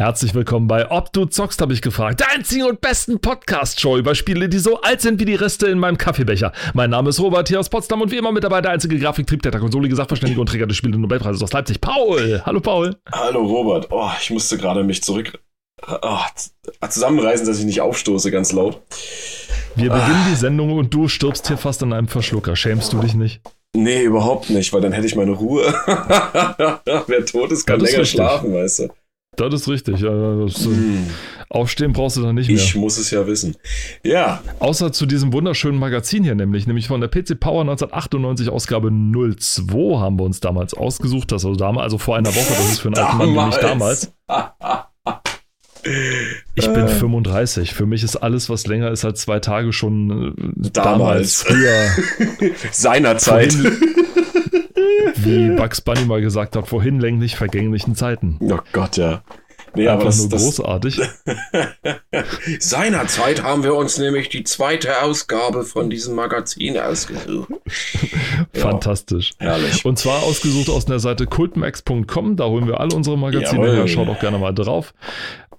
Herzlich willkommen bei Ob du zockst, habe ich gefragt. Der einzigen und besten Podcast-Show über Spiele, die so alt sind wie die Reste in meinem Kaffeebecher. Mein Name ist Robert hier aus Potsdam und wie immer mit dabei der einzige Grafiktrieb der Konsolige, Sachverständige und Träger des Spiele Nobelpreises aus Leipzig, Paul. Hallo Paul. Hallo Robert. Oh, ich musste gerade mich zurück oh, zusammenreißen, dass ich nicht aufstoße ganz laut. Wir beginnen ah. die Sendung und du stirbst hier fast an einem Verschlucker. Schämst du dich nicht? Nee, überhaupt nicht, weil dann hätte ich meine Ruhe. Wer tot ist, kann das länger ist schlafen, weißt du. Das ist richtig. Das, hm. Aufstehen brauchst du dann nicht mehr. Ich muss es ja wissen. Ja. Außer zu diesem wunderschönen Magazin hier, nämlich, nämlich von der PC Power 1998 Ausgabe 02 haben wir uns damals ausgesucht. Das also damals, also vor einer Woche, das ist für einen alten Mann wie mich damals. Ich bin 35. Für mich ist alles, was länger ist als zwei Tage, schon äh, damals, damals früher. Seinerzeit. wie Bugs Bunny mal gesagt hat, vor hinlänglich vergänglichen Zeiten. Oh Gott, ja. Nee, Einfach aber das, nur das, großartig. Seinerzeit haben wir uns nämlich die zweite Ausgabe von diesem Magazin ausgesucht. Fantastisch. Ja, herrlich. Und zwar ausgesucht aus der Seite cultmax.com. Da holen wir alle unsere Magazine Jawohl. her. Schaut auch gerne mal drauf.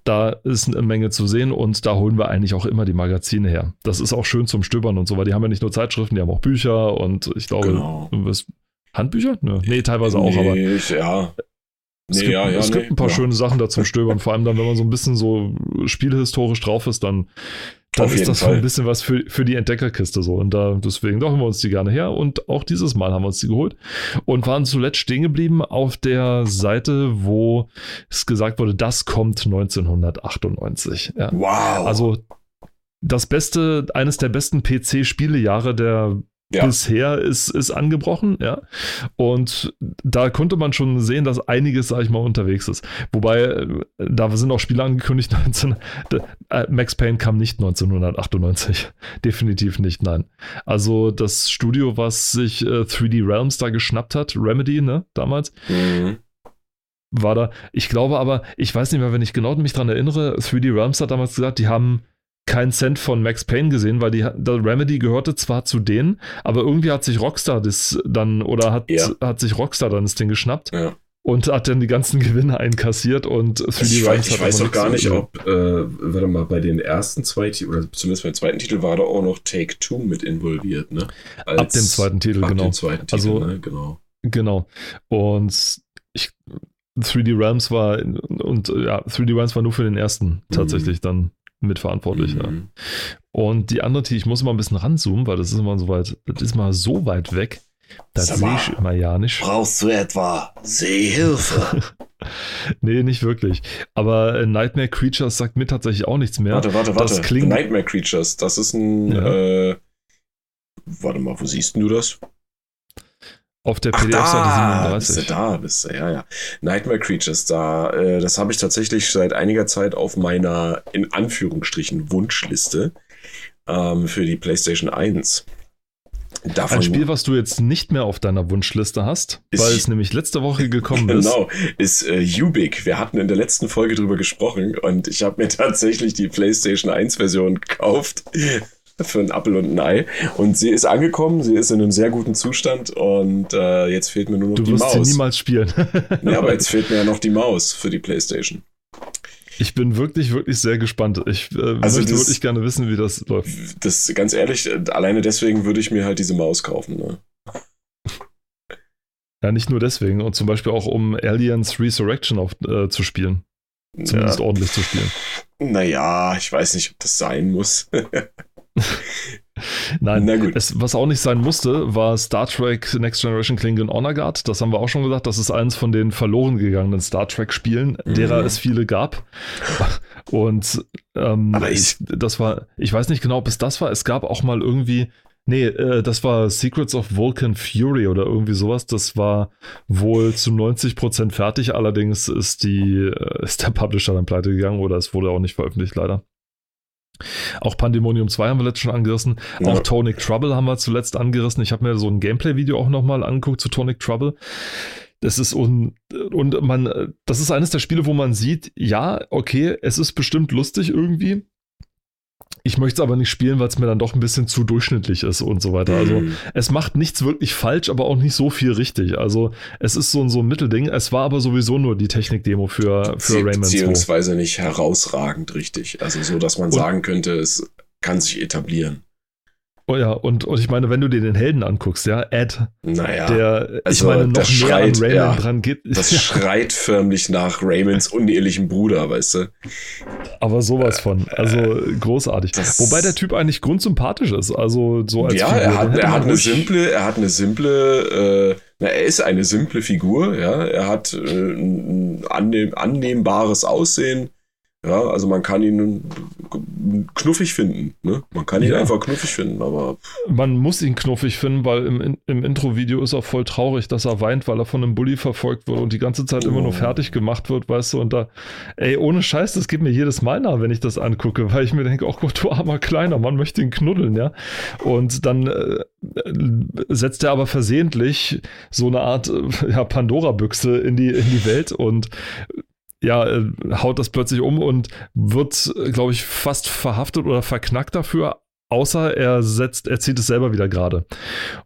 Da ist eine Menge zu sehen und da holen wir eigentlich auch immer die Magazine her. Das ist auch schön zum Stöbern und so, weil die haben ja nicht nur Zeitschriften, die haben auch Bücher und ich glaube, genau. Handbücher? Nö. Nee, teilweise auch, aber. Ja. Es, nee, gibt, ja, ja, es nee, gibt ein paar ja. schöne Sachen da zum Stöbern, vor allem dann, wenn man so ein bisschen so spielhistorisch drauf ist, dann, dann ist das Fall. ein bisschen was für, für die Entdeckerkiste so. Und da, deswegen holen wir uns die gerne her. Und auch dieses Mal haben wir uns die geholt und waren zuletzt stehen geblieben auf der Seite, wo es gesagt wurde, das kommt 1998. Ja. Wow. Also das beste, eines der besten PC-Spielejahre der ja. bisher ist, ist angebrochen, ja. Und da konnte man schon sehen, dass einiges, sag ich mal, unterwegs ist. Wobei, äh, da sind auch Spiele angekündigt, 19, äh, Max Payne kam nicht 1998. Definitiv nicht, nein. Also das Studio, was sich äh, 3D Realms da geschnappt hat, Remedy, ne, damals. Mhm war da. Ich glaube aber, ich weiß nicht mehr, wenn ich genau mich daran erinnere, 3D Realms hat damals gesagt, die haben keinen Cent von Max Payne gesehen, weil die der Remedy gehörte zwar zu denen, aber irgendwie hat sich Rockstar das dann oder hat, ja. hat sich Rockstar dann das Ding geschnappt. Ja. Und hat dann die ganzen Gewinne einkassiert und für die Ich weiß, ich weiß auch gar nicht, ob, äh, warte mal, bei den ersten zwei Titeln, oder zumindest beim zweiten Titel war da auch noch Take Two mit involviert, ne? Als, ab dem zweiten Titel, ab genau. Dem zweiten Titel, also, ne? genau. Genau. Und ich, 3D Realms war, und ja, 3D Realms war nur für den ersten mhm. tatsächlich mhm. dann mitverantwortlich. Mhm. Ja. Und die andere, die ich muss mal ein bisschen ranzoomen, weil das ist immer so weit, das ist mal so weit weg. Das sehe ich immer ja nicht. Brauchst du etwa Sehhilfe? nee, nicht wirklich. Aber äh, Nightmare Creatures sagt mir tatsächlich auch nichts mehr. Warte, warte, warte. Das klingt... Nightmare Creatures, das ist ein. Ja. Äh, warte mal, wo siehst du das? Auf der PDF-Seite 37. Bist du da, bist du, ja, ja. Nightmare Creatures, da, äh, das habe ich tatsächlich seit einiger Zeit auf meiner, in Anführungsstrichen, Wunschliste ähm, für die PlayStation 1. Davon Ein Spiel, was du jetzt nicht mehr auf deiner Wunschliste hast, weil es nämlich letzte Woche gekommen ist. Genau, ist äh, Ubik. Wir hatten in der letzten Folge drüber gesprochen und ich habe mir tatsächlich die PlayStation 1 Version gekauft für ein Apfel und ein Ei. Und sie ist angekommen, sie ist in einem sehr guten Zustand und äh, jetzt fehlt mir nur noch du die Maus. Du wirst sie niemals spielen. ja, aber jetzt fehlt mir ja noch die Maus für die Playstation. Ich bin wirklich, wirklich sehr gespannt. Ich äh, also möchte das, wirklich gerne wissen, wie das läuft. Das, ganz ehrlich, alleine deswegen würde ich mir halt diese Maus kaufen. Ne? Ja, nicht nur deswegen. Und zum Beispiel auch, um Aliens Resurrection auf, äh, zu spielen. Zumindest ja. ordentlich zu spielen. Naja, ich weiß nicht, ob das sein muss. Nein, Na gut. Es, was auch nicht sein musste, war Star Trek Next Generation Klingon Honor Guard. Das haben wir auch schon gesagt. Das ist eins von den verloren gegangenen Star Trek-Spielen, mhm. derer es viele gab. Und ähm, Aber ich, das war, ich weiß nicht genau, ob es das war. Es gab auch mal irgendwie, nee, äh, das war Secrets of Vulcan Fury oder irgendwie sowas. Das war wohl zu 90% fertig. Allerdings ist die, äh, ist der Publisher dann pleite gegangen oder es wurde auch nicht veröffentlicht, leider. Auch Pandemonium 2 haben wir letztens schon angerissen. Ja. Auch Tonic Trouble haben wir zuletzt angerissen. Ich habe mir so ein Gameplay-Video auch nochmal angeguckt zu Tonic Trouble. Das ist un und man, das ist eines der Spiele, wo man sieht, ja, okay, es ist bestimmt lustig irgendwie. Ich möchte es aber nicht spielen, weil es mir dann doch ein bisschen zu durchschnittlich ist und so weiter. Also Mhm. es macht nichts wirklich falsch, aber auch nicht so viel richtig. Also es ist so, ein- so ein Mittelding. Es war aber sowieso nur die Technik-Demo für, für Bezieh- Rayman 2. Beziehungsweise nicht herausragend richtig. Also so, dass man Und- sagen könnte, es kann sich etablieren. Oh ja, und, und ich meine, wenn du dir den Helden anguckst, ja, Ed, Naja, der, ich also meine, noch das näher schreit, an Rayman ja. dran geht. das schreit förmlich nach Raymans unehelichem Bruder, weißt du? aber sowas von. Also großartig. Das- Wobei der Typ eigentlich grundsympathisch ist. Also so als ja, Figur, er hat, er hat eine simple, er hat eine simple, äh, na, er ist eine simple Figur, ja. Er hat äh, ein annehm, annehmbares Aussehen. Ja, also man kann ihn knuffig finden, ne? Man kann ihn Ja. einfach knuffig finden, aber Man muss ihn knuffig finden, weil im, im Intro-Video ist er voll traurig, dass er weint, weil er von einem Bully verfolgt wird und die ganze Zeit immer nur Oh. fertig gemacht wird, weißt du, und da, ey, ohne Scheiß, das geht mir jedes Mal nach, wenn ich das angucke, weil ich mir denke, oh Gott, du armer Kleiner, man möchte ihn knuddeln, ja. Und dann äh, setzt er aber versehentlich so eine Art äh, ja, Pandora-Büchse in die, in die Welt und ja, äh, haut das plötzlich um und wird, glaube ich, fast verhaftet oder verknackt dafür, außer er setzt, er zieht es selber wieder gerade.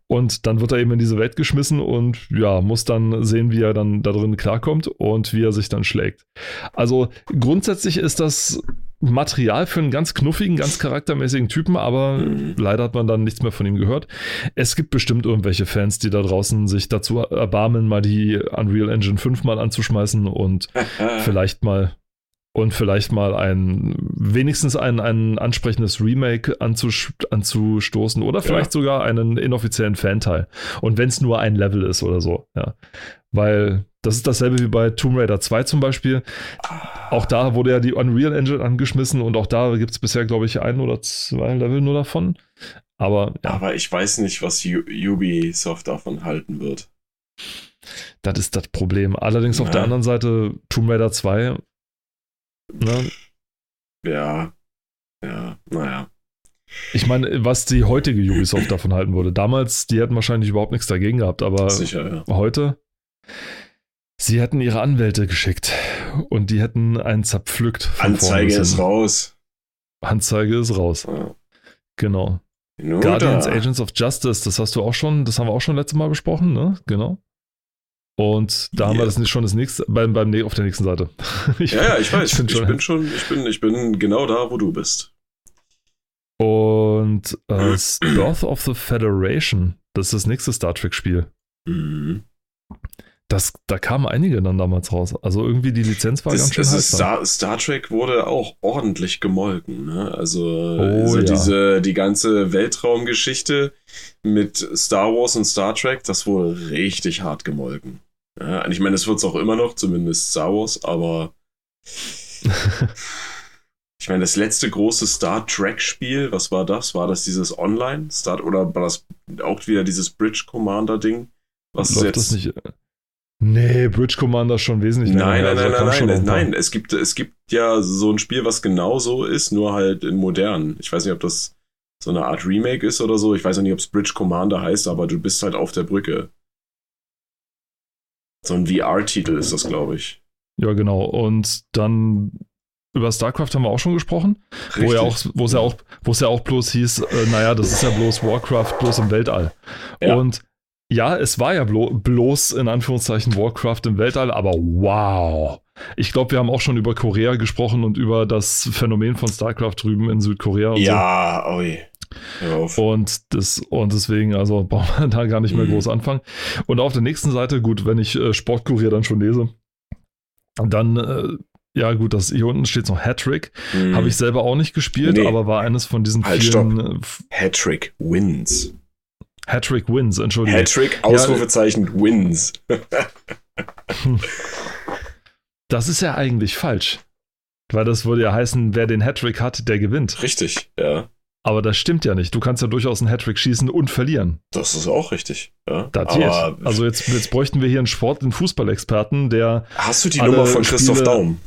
Und dann wird er eben in diese Welt geschmissen und ja, muss dann sehen, wie er dann da drin klarkommt und wie er sich dann schlägt. Also grundsätzlich ist das Material für einen ganz knuffigen, ganz charaktermäßigen Typen, aber Mhm. leider hat man dann nichts mehr von ihm gehört. Es gibt bestimmt irgendwelche Fans, die da draußen sich dazu erbarmen, mal die Unreal Engine 5 mal anzuschmeißen und vielleicht mal und vielleicht mal ein wenigstens ein, ein ansprechendes Remake anzus anzustoßen oder vielleicht sogar einen inoffiziellen Fanteil. Und wenn es nur ein Level ist oder so, ja. Weil das ist dasselbe wie bei Tomb Raider 2 zum Beispiel. Auch da wurde ja die Unreal Engine angeschmissen und auch da gibt es bisher, glaube ich, ein oder zwei Level nur davon. Aber ja, Aber ich weiß nicht, was Ubisoft davon halten wird. das ist das Problem. Allerdings auf Ja. der anderen Seite Tomb Raider 2, ne, Ja. Ja, naja. Ich meine, was die heutige Ubisoft davon halten würde. Damals, die hätten wahrscheinlich überhaupt nichts dagegen gehabt, aber Sicher, ja. heute, sie hätten ihre Anwälte geschickt und die hätten einen zerpflückt. Anzeige ist raus. Anzeige ist raus. Ja. Genau. Nun Guardians da. Agents of Justice, das hast du auch schon, das haben wir auch schon letztes Mal besprochen, ne? Genau. Und da haben wir das nicht schon das nächste, beim, beim, auf der nächsten Seite. Ich- Ja, ja, ich weiß. Ich, find bin schon, ich bin, ich bin genau da, wo du bist. Und äh, Birth of the Federation, das ist das nächste Star Trek-Spiel. Mhm. Das, da kamen einige dann damals raus. Also irgendwie die Lizenz war Das, ganz schön ist da. Star, Star Trek wurde auch ordentlich gemolken. Ne? Also, Oh, also ja. diese, die ganze Weltraumgeschichte mit Star Wars und Star Trek, das wurde richtig hart gemolken. Ja, und ich meine, es wird es auch immer noch, zumindest Star Wars, aber ich meine, das letzte große Star Trek-Spiel, was war das? War das dieses Online? Star oder war das auch wieder dieses Bridge Commander-Ding? Was ist Läuft jetzt? das nicht? Nee, Bridge Commander ist schon wesentlich Nein, nein, also nein, nein, nein, noch ein paar. nein. Es gibt, es gibt ja so ein Spiel, was genau so ist, nur halt in modern. Ich weiß nicht, ob das so eine Art Remake ist oder so. Ich weiß auch nicht, ob es Bridge Commander heißt, aber du bist halt auf der Brücke. So ein VR-Titel ist das, glaube ich. Ja, genau. Und dann über StarCraft haben wir auch schon gesprochen, wo, ja auch, wo es ja auch, wo es ja auch bloß hieß, äh, naja, das ist ja bloß Warcraft, bloß im Weltall. Ja. Und ja, es war ja blo bloß in Anführungszeichen Warcraft im Weltall, aber wow. Ich glaube, wir haben auch schon über Korea gesprochen und über das Phänomen von StarCraft drüben in Südkorea und so. Ja, oi. Hör auf. Und, das, und deswegen, also brauchen wir da gar nicht mehr Mhm. groß anfangen. Und auf der nächsten Seite, gut, wenn ich äh, Sportkurier dann schon lese, dann, äh, ja gut, das hier unten steht noch Hattrick. Hm. Habe ich selber auch nicht gespielt, Nee. aber war eines von diesen Halt, vielen äh, F- Hattrick Wins. Hattrick Wins, Entschuldigung. Hattrick, Ausrufezeichen Wins. Das ist ja eigentlich falsch. Weil das würde ja heißen, wer den Hattrick hat, der gewinnt. Richtig, ja. Aber das stimmt ja nicht. Du kannst ja durchaus einen Hattrick schießen und verlieren. Das ist auch richtig. Ja. Aber. Also jetzt, jetzt bräuchten wir hier einen Sport, einen Fußballexperten, der hast du die Nummer von Christoph Spiele- Daum?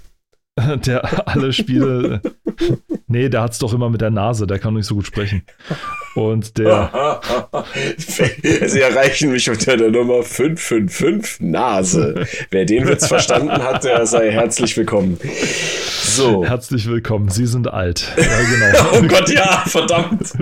der alle Spiele. nee, der hat es doch immer mit der Nase, der kann nicht so gut sprechen. Und der. Sie erreichen mich unter der Nummer 555 Nase. Wer den Witz verstanden hat, der sei herzlich willkommen. So. Herzlich willkommen. Sie sind alt. Ja, genau. oh Gott, ja, verdammt.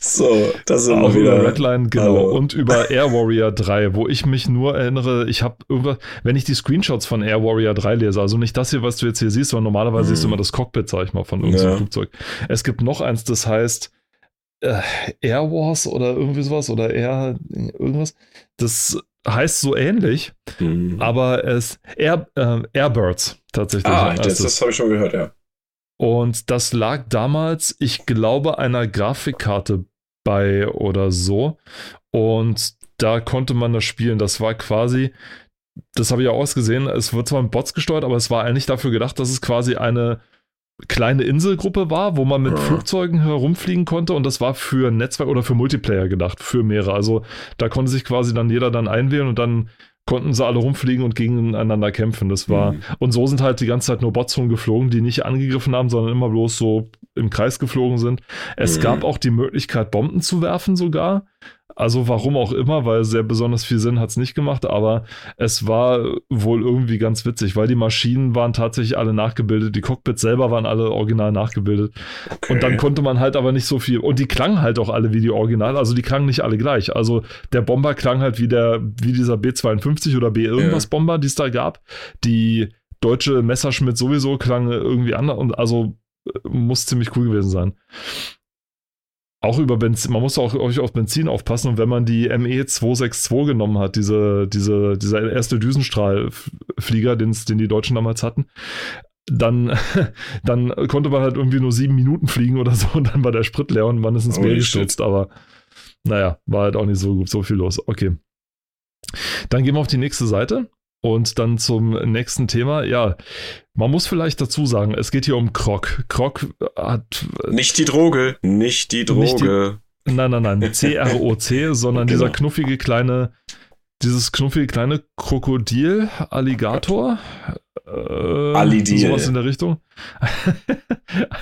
So, das sind wir wieder. Redline, genau. Hallo. Und über Air Warrior 3, wo ich mich nur erinnere, ich habe irgendwas, wenn ich die Screenshots von Air Warrior 3 lese, also nicht das hier, was du jetzt hier siehst, sondern normalerweise hm. siehst du immer das Cockpit, sag ich mal, von irgendeinem ja. Flugzeug. Es gibt noch eins, das heißt äh, Air Wars oder irgendwie sowas oder Air irgendwas. Das heißt so ähnlich, hm. aber es Air, äh, Airbirds tatsächlich. Ah, das, das habe ich schon gehört, ja. Und das lag damals, ich glaube, einer Grafikkarte bei oder so. Und da konnte man das spielen. Das war quasi, das habe ich auch ausgesehen, es wird zwar mit Bots gesteuert, aber es war eigentlich dafür gedacht, dass es quasi eine kleine Inselgruppe war, wo man mit ja. Flugzeugen herumfliegen konnte und das war für Netzwerk oder für Multiplayer gedacht, für mehrere. Also da konnte sich quasi dann jeder dann einwählen und dann konnten sie alle rumfliegen und gegeneinander kämpfen. Das war. Mhm. Und so sind halt die ganze Zeit nur Bots rumgeflogen, die nicht angegriffen haben, sondern immer bloß so im Kreis geflogen sind. Es mhm. gab auch die Möglichkeit, Bomben zu werfen sogar. Also warum auch immer, weil sehr besonders viel Sinn hat es nicht gemacht, aber es war wohl irgendwie ganz witzig, weil die Maschinen waren tatsächlich alle nachgebildet, die Cockpits selber waren alle original nachgebildet. Okay. Und dann konnte man halt aber nicht so viel. Und die klangen halt auch alle wie die Original, also die klangen nicht alle gleich. Also der Bomber klang halt wie der, wie dieser B52 oder B irgendwas ja. Bomber, die es da gab. Die deutsche Messerschmidt sowieso klang irgendwie anders und also äh, muss ziemlich cool gewesen sein auch über Benzin, man muss auch, auch auf Benzin aufpassen und wenn man die ME 262 genommen hat, diese, diese, dieser erste Düsenstrahlflieger, den, den die Deutschen damals hatten, dann, dann konnte man halt irgendwie nur sieben Minuten fliegen oder so und dann war der Sprit leer und man ist ins Meer gestürzt, aber naja, war halt auch nicht so, so viel los. Okay. Dann gehen wir auf die nächste Seite. Und dann zum nächsten Thema. Ja, man muss vielleicht dazu sagen, es geht hier um Krog. Krog hat. Nicht die Droge, nicht die Droge. Nicht die, nein, nein, nein. C-R-O-C, sondern genau. dieser knuffige kleine, dieses knuffige kleine Krokodil, Alligator. Äh, Alidil. Sowas in der Richtung.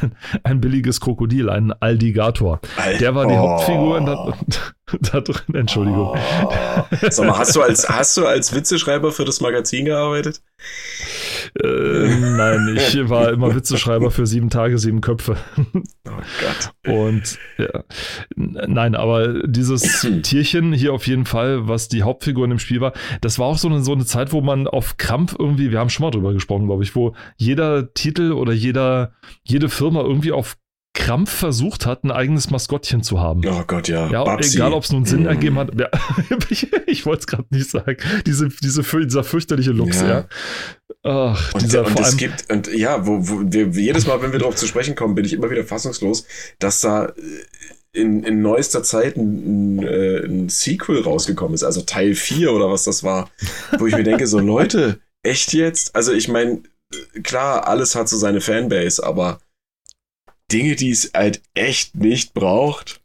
ein, ein, billiges Krokodil, ein Alligator. Al der war die oh. Hauptfigur in der, da drin, Entschuldigung. Oh. Sag mal, hast du als, hast du als Witzeschreiber für das Magazin gearbeitet? Äh, nein, ich war immer Witzeschreiber für sieben Tage, sieben Köpfe. Oh Gott. Und ja, nein, aber dieses Tierchen hier auf jeden Fall, was die Hauptfigur in dem Spiel war, das war auch so eine, so eine Zeit, wo man auf Krampf irgendwie, wir haben schon mal drüber gesprochen, glaube ich, wo jeder Titel oder jeder, jede Firma irgendwie auf Krampf versucht hat, ein eigenes Maskottchen zu haben. Oh Gott, ja. Ja, Babsi. egal ob es nun Sinn mm. ergeben hat. Ja, ich, ich wollte es gerade nicht sagen. Diese, diese, dieser fürchterliche Lux, ja. ja. Ach, und, dieser, und es gibt, und ja, wo, wo wir, jedes Mal, wenn wir darauf zu sprechen kommen, bin ich immer wieder fassungslos, dass da äh, in, in neuester Zeit ein, ein, äh, ein Sequel rausgekommen ist, also Teil 4 oder was das war, wo ich mir denke, so Leute, echt jetzt? Also ich meine, klar, alles hat so seine Fanbase, aber Dinge, die es halt echt nicht braucht.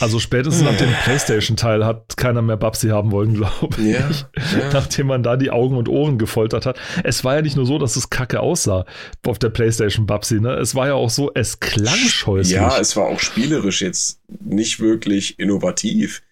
Also spätestens nach dem PlayStation-Teil hat keiner mehr Babsi haben wollen, glaube ich. Ja, ja. Nachdem man da die Augen und Ohren gefoltert hat. Es war ja nicht nur so, dass es kacke aussah auf der PlayStation Babsi, ne? Es war ja auch so, es klang scheußlich. Ja, es war auch spielerisch jetzt nicht wirklich innovativ.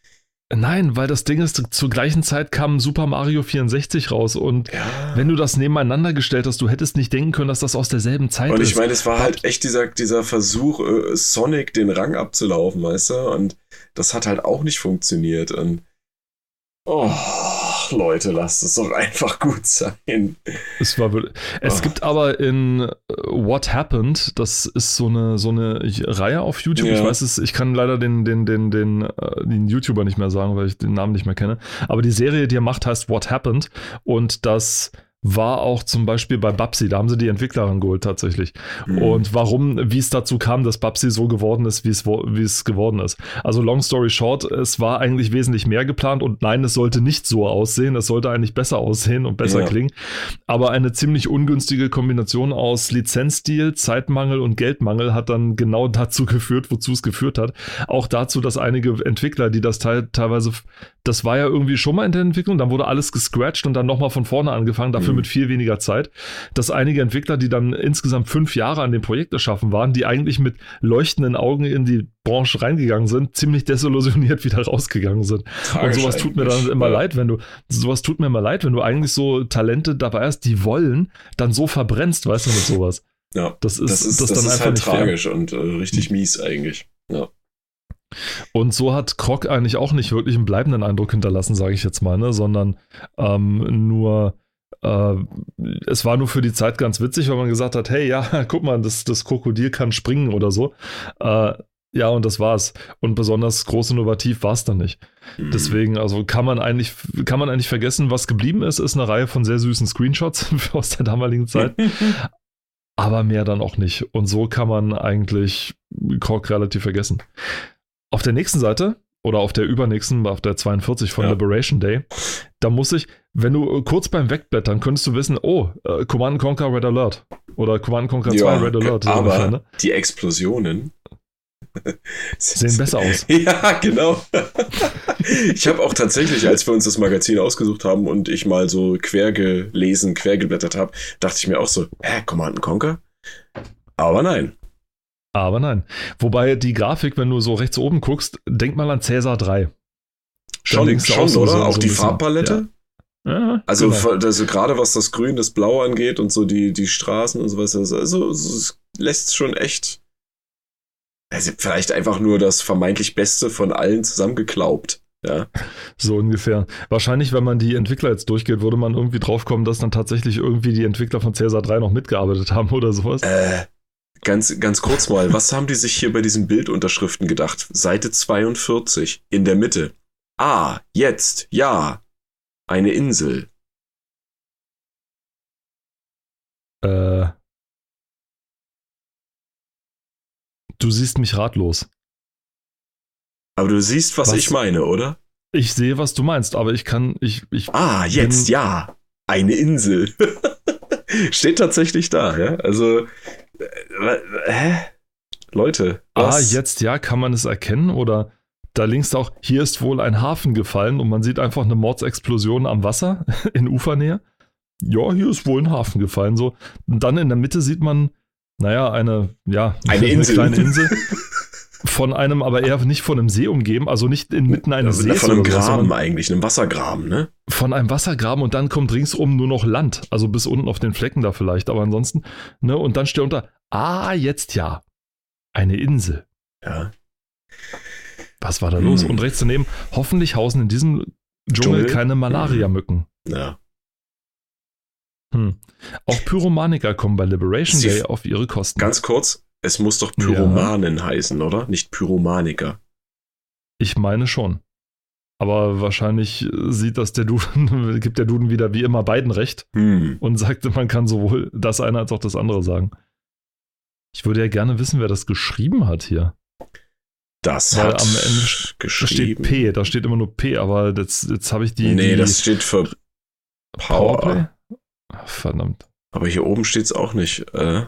Nein, weil das Ding ist, zur gleichen Zeit kam Super Mario 64 raus und ja. wenn du das nebeneinander gestellt hast, du hättest nicht denken können, dass das aus derselben Zeit ist. Und ich meine, es war halt echt dieser, dieser Versuch, äh, Sonic den Rang abzulaufen, weißt du? Und das hat halt auch nicht funktioniert. Und oh. Ach, Leute, lasst es doch einfach gut sein. Es, war, es oh. gibt aber in äh, What Happened, das ist so eine, so eine Reihe auf YouTube. Ja. Ich weiß es, ich kann leider den, den, den, den, äh, den YouTuber nicht mehr sagen, weil ich den Namen nicht mehr kenne. Aber die Serie, die er macht, heißt What Happened. Und das war auch zum Beispiel bei Babsi, da haben sie die Entwicklerin geholt tatsächlich. Mhm. Und warum, wie es dazu kam, dass Babsi so geworden ist, wie es, wie es geworden ist. Also long story short, es war eigentlich wesentlich mehr geplant und nein, es sollte nicht so aussehen, es sollte eigentlich besser aussehen und besser ja. klingen. Aber eine ziemlich ungünstige Kombination aus Lizenzdeal, Zeitmangel und Geldmangel hat dann genau dazu geführt, wozu es geführt hat. Auch dazu, dass einige Entwickler, die das teil teilweise, das war ja irgendwie schon mal in der Entwicklung, dann wurde alles gescratcht und dann nochmal von vorne angefangen. Dafür mhm. Mit viel weniger Zeit, dass einige Entwickler, die dann insgesamt fünf Jahre an dem Projekt erschaffen waren, die eigentlich mit leuchtenden Augen in die Branche reingegangen sind, ziemlich desillusioniert wieder rausgegangen sind. Und sowas tut mir dann immer ja. leid, wenn du, sowas tut mir immer leid, wenn du eigentlich so Talente dabei hast, die wollen, dann so verbrennst, weißt du, mit sowas. Ja, das ist, das ist, das, das dann ist einfach halt tragisch fair. und äh, richtig mies eigentlich. Ja. Und so hat Krog eigentlich auch nicht wirklich einen bleibenden Eindruck hinterlassen, sage ich jetzt mal, ne? sondern ähm, nur, äh, es war nur für die Zeit ganz witzig, weil man gesagt hat, hey, ja, guck mal, das, das Krokodil kann springen oder so. Äh, ja, und das war's. Und besonders groß innovativ war es dann nicht. Mhm. Deswegen, also kann man eigentlich, kann man eigentlich vergessen, was geblieben ist, ist eine Reihe von sehr süßen Screenshots aus der damaligen Zeit. aber mehr dann auch nicht. Und so kann man eigentlich Kork relativ vergessen. Auf der nächsten Seite oder auf der übernächsten, auf der 42 von ja. Liberation Day, da muss ich, wenn du kurz beim Wegblättern, könntest du wissen, oh, äh, Command Conquer Red Alert oder Command Conquer ja, 2 Red Alert. Aber ungefähr, ne? die Explosionen sehen besser aus. Ja, genau. ich habe auch tatsächlich, als wir uns das Magazin ausgesucht haben und ich mal so quer gelesen, quer geblättert habe, dachte ich mir auch so, hä, Command Conquer? Aber nein. Aber nein. Wobei die Grafik, wenn du so rechts oben guckst, denk mal an Cäsar 3. Schon, schon so, oder? So, auch so die Farbpalette? Ja. Ja, also, genau. also gerade was das Grün, das Blau angeht und so die, die Straßen und sowas, also, also es lässt schon echt. Also vielleicht einfach nur das vermeintlich Beste von allen zusammengeklaubt. Ja. So ungefähr. Wahrscheinlich, wenn man die Entwickler jetzt durchgeht, würde man irgendwie draufkommen, dass dann tatsächlich irgendwie die Entwickler von Cäsar 3 noch mitgearbeitet haben oder sowas. Äh, Ganz, ganz kurz mal, was haben die sich hier bei diesen Bildunterschriften gedacht? Seite 42, in der Mitte. Ah, jetzt, ja. Eine Insel. Äh. Du siehst mich ratlos. Aber du siehst, was, was, ich meine, oder? Ich sehe, was du meinst, aber ich kann, ich, ich. Ah, jetzt, ja. Eine Insel. Steht tatsächlich da, ja. Also, äh, hä? Leute. Was? Ah, jetzt ja, kann man es erkennen oder da links auch, hier ist wohl ein Hafen gefallen und man sieht einfach eine Mordsexplosion am Wasser in Ufernähe. Ja, hier ist wohl ein Hafen gefallen. So. Und dann in der Mitte sieht man, naja, eine, ja, eine, Insel. kleine Insel. von einem, aber eher nicht von einem See umgeben, also nicht inmitten eines Sees. Von einem Graben so, eigentlich, einem Wassergraben, ne? Von einem Wassergraben und dann kommt ringsum nur noch Land, also bis unten auf den Flecken da vielleicht, aber ansonsten, ne? Und dann steht unter, ah, jetzt ja, eine Insel. Ja. Was war da hm. los? Und rechts daneben, hoffentlich hausen in diesem Dschungel, Dschungel? keine Malaria-Mücken. Ja. Hm. Auch Pyromaniker kommen bei Liberation Sie Day auf ihre Kosten. Ganz kurz, es muss doch Pyromanen ja. heißen, oder? Nicht Pyromaniker. Ich meine schon. Aber wahrscheinlich sieht das der Duden, gibt der Duden wieder wie immer beiden recht hm. und sagt, man kann sowohl das eine als auch das andere sagen. Ich würde ja gerne wissen, wer das geschrieben hat hier. Das Weil hat am Ende geschrieben. steht P, da steht immer nur P, aber jetzt, jetzt habe ich die. Nee, die das steht für Power. Powerplay? Ach, verdammt. Aber hier oben steht es auch nicht. Äh.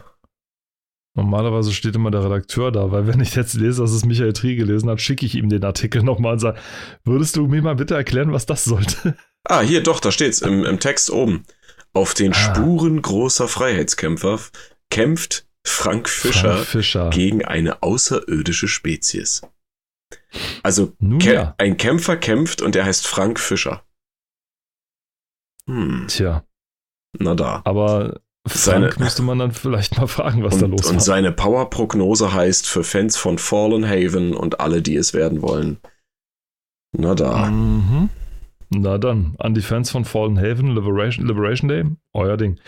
Normalerweise steht immer der Redakteur da, weil wenn ich jetzt lese, dass es Michael Tri gelesen hat, schicke ich ihm den Artikel nochmal und sage, würdest du mir mal bitte erklären, was das sollte? Ah, hier doch, da steht's im, im Text oben. Auf den ah. Spuren großer Freiheitskämpfer kämpft Frank Fischer, Frank Fischer, gegen eine außerirdische Spezies. Also ja. ein Kämpfer kämpft und der heißt Frank Fischer. Hm. Tja. Na da. Aber Frank seine, müsste man dann vielleicht mal fragen, was und, da los ist. Und seine Power-Prognose heißt für Fans von Fallen Haven und alle, die es werden wollen. Na da. Mhm. Na dann, an die Fans von Fallen Haven, Liberation, Liberation Day, euer Ding.